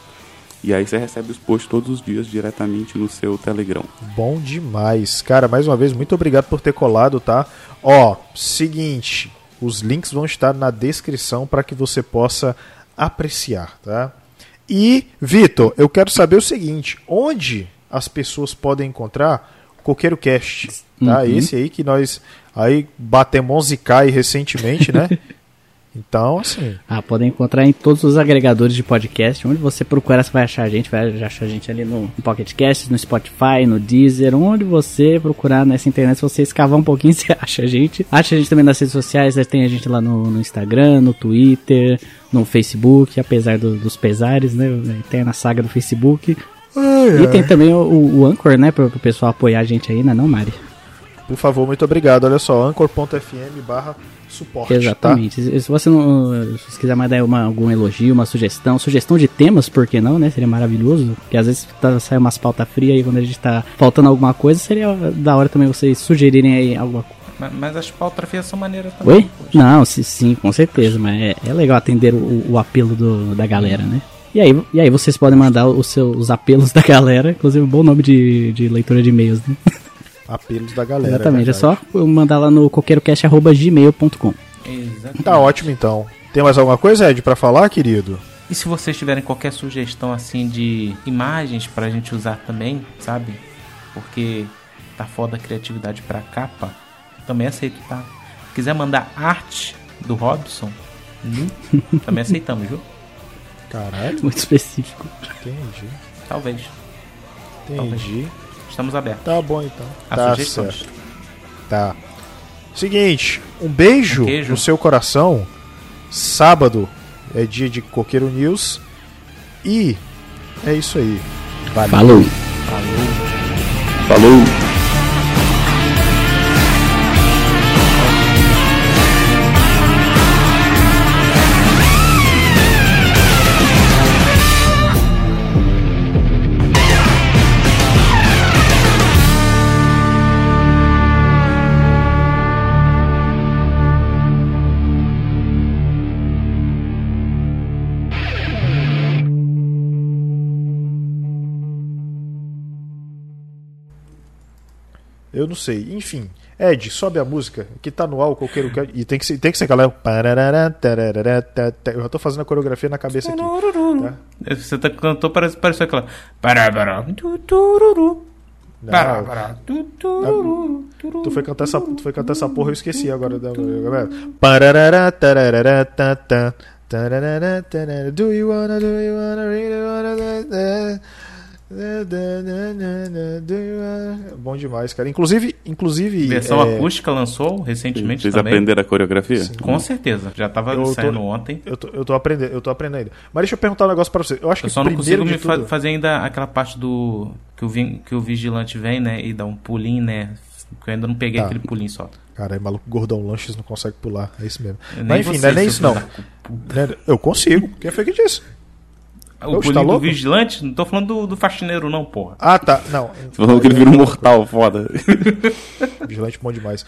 e aí você recebe os posts todos os dias diretamente no seu Telegram. Bom demais. Cara, mais uma vez, muito obrigado por ter colado, tá? Ó, seguinte, os links vão estar na descrição para que você possa apreciar, tá? E, Vitor, eu quero saber o seguinte: onde as pessoas podem encontrar o Coqueiro Cast? Tá? Uhum. Esse aí que nós aí batemos e cai recentemente, né? *laughs* Então, assim, Ah, podem encontrar em todos os agregadores de podcast. Onde você procurar, você vai achar a gente. Vai achar a gente ali no Pocket Cast, no Spotify, no Deezer. Onde você procurar nessa internet, se você escavar um pouquinho, *laughs* você acha a gente. Acha a gente também nas redes sociais. Tem a gente lá no, no Instagram, no Twitter, no Facebook. Apesar do- dos pesares, né? A eterna saga do Facebook. E tem também o, o- o Anchor, né? Pro, pro pessoal apoiar a gente aí, né? Não, Mari? Por favor, muito obrigado. Olha só, anchor.fm barra suporte. Tá? Exatamente. Se se você não. Se você quiser mandar uma, algum elogio, uma sugestão, sugestão de temas, por que não, né? Seria maravilhoso. Porque às vezes tá, sai umas pautas frias aí quando a gente tá faltando alguma coisa, seria da hora também vocês sugerirem aí alguma coisa. Mas, mas as pautas são maneiras também. Oi? poxa. Não, sim, sim, com certeza, mas é, é legal atender o, o apelo do- da galera, né? E aí, e aí vocês podem mandar os seus os apelos *laughs* da galera, inclusive um bom nome de, de leitura de e-mails, né? *laughs* Apelos da galera. Exatamente, é só mandar lá no coqueirocast.gmail.com. Exatamente. Tá ótimo então. Tem mais alguma coisa, Ed, pra falar, querido? E se vocês tiverem qualquer sugestão assim de imagens pra gente usar também, sabe? Porque tá foda a criatividade pra capa, também aceito, tá? Quiser mandar arte do Robson, nu, *laughs* também aceitamos, viu? Caralho, Muito específico. entendi. Talvez. Entendi. Estamos abertos. Tá bom então. A tá sugestões. certo. Tá. Seguinte, um beijo Um queijo. no seu coração. Sábado é dia de Coqueiro News. E é isso aí. Valeu. Falou! Falou! Eu não sei. Enfim. Ed, sobe a música que tá no ar o coqueiro quer. E tem que ser, tem que ser aquela. Tá, tá. Eu já tô fazendo a coreografia na cabeça aqui. Tá? Você tá cantou, parece, parece aquela. Não, pará, tu, foi cantar essa, tu foi cantar essa porra, eu esqueci agora. da- Parará, tarará, tá, tá. Tarará. Do you wanna, do you wanna, really wanna, Bom demais, cara. Inclusive, inclusive. Versão é, acústica lançou recentemente Vocês também. aprenderam a coreografia? Com certeza. Já tava Eu tô- saindo ontem. Eu tô, eu tô aprendendo, eu tô aprendendo ainda. Mas deixa eu perguntar um negócio pra você. Eu acho Eu que só não consigo de me fa- tudo- fazer ainda aquela parte do. Que o, que o vigilante vem, né? E dá um pulinho, né? Que eu ainda não peguei Tá. aquele pulinho só. Cara, é maluco, gordão lanches não consegue pular. É isso mesmo. Mas enfim, não é nem isso não. Né, Eu consigo. Quem foi que disse? O Oxe, tá do louco? vigilante? Não tô falando do, do faxineiro, não, porra. Ah, tá. Não. Falando que ele vira um mortal, foda. *laughs* Vigilante bom demais.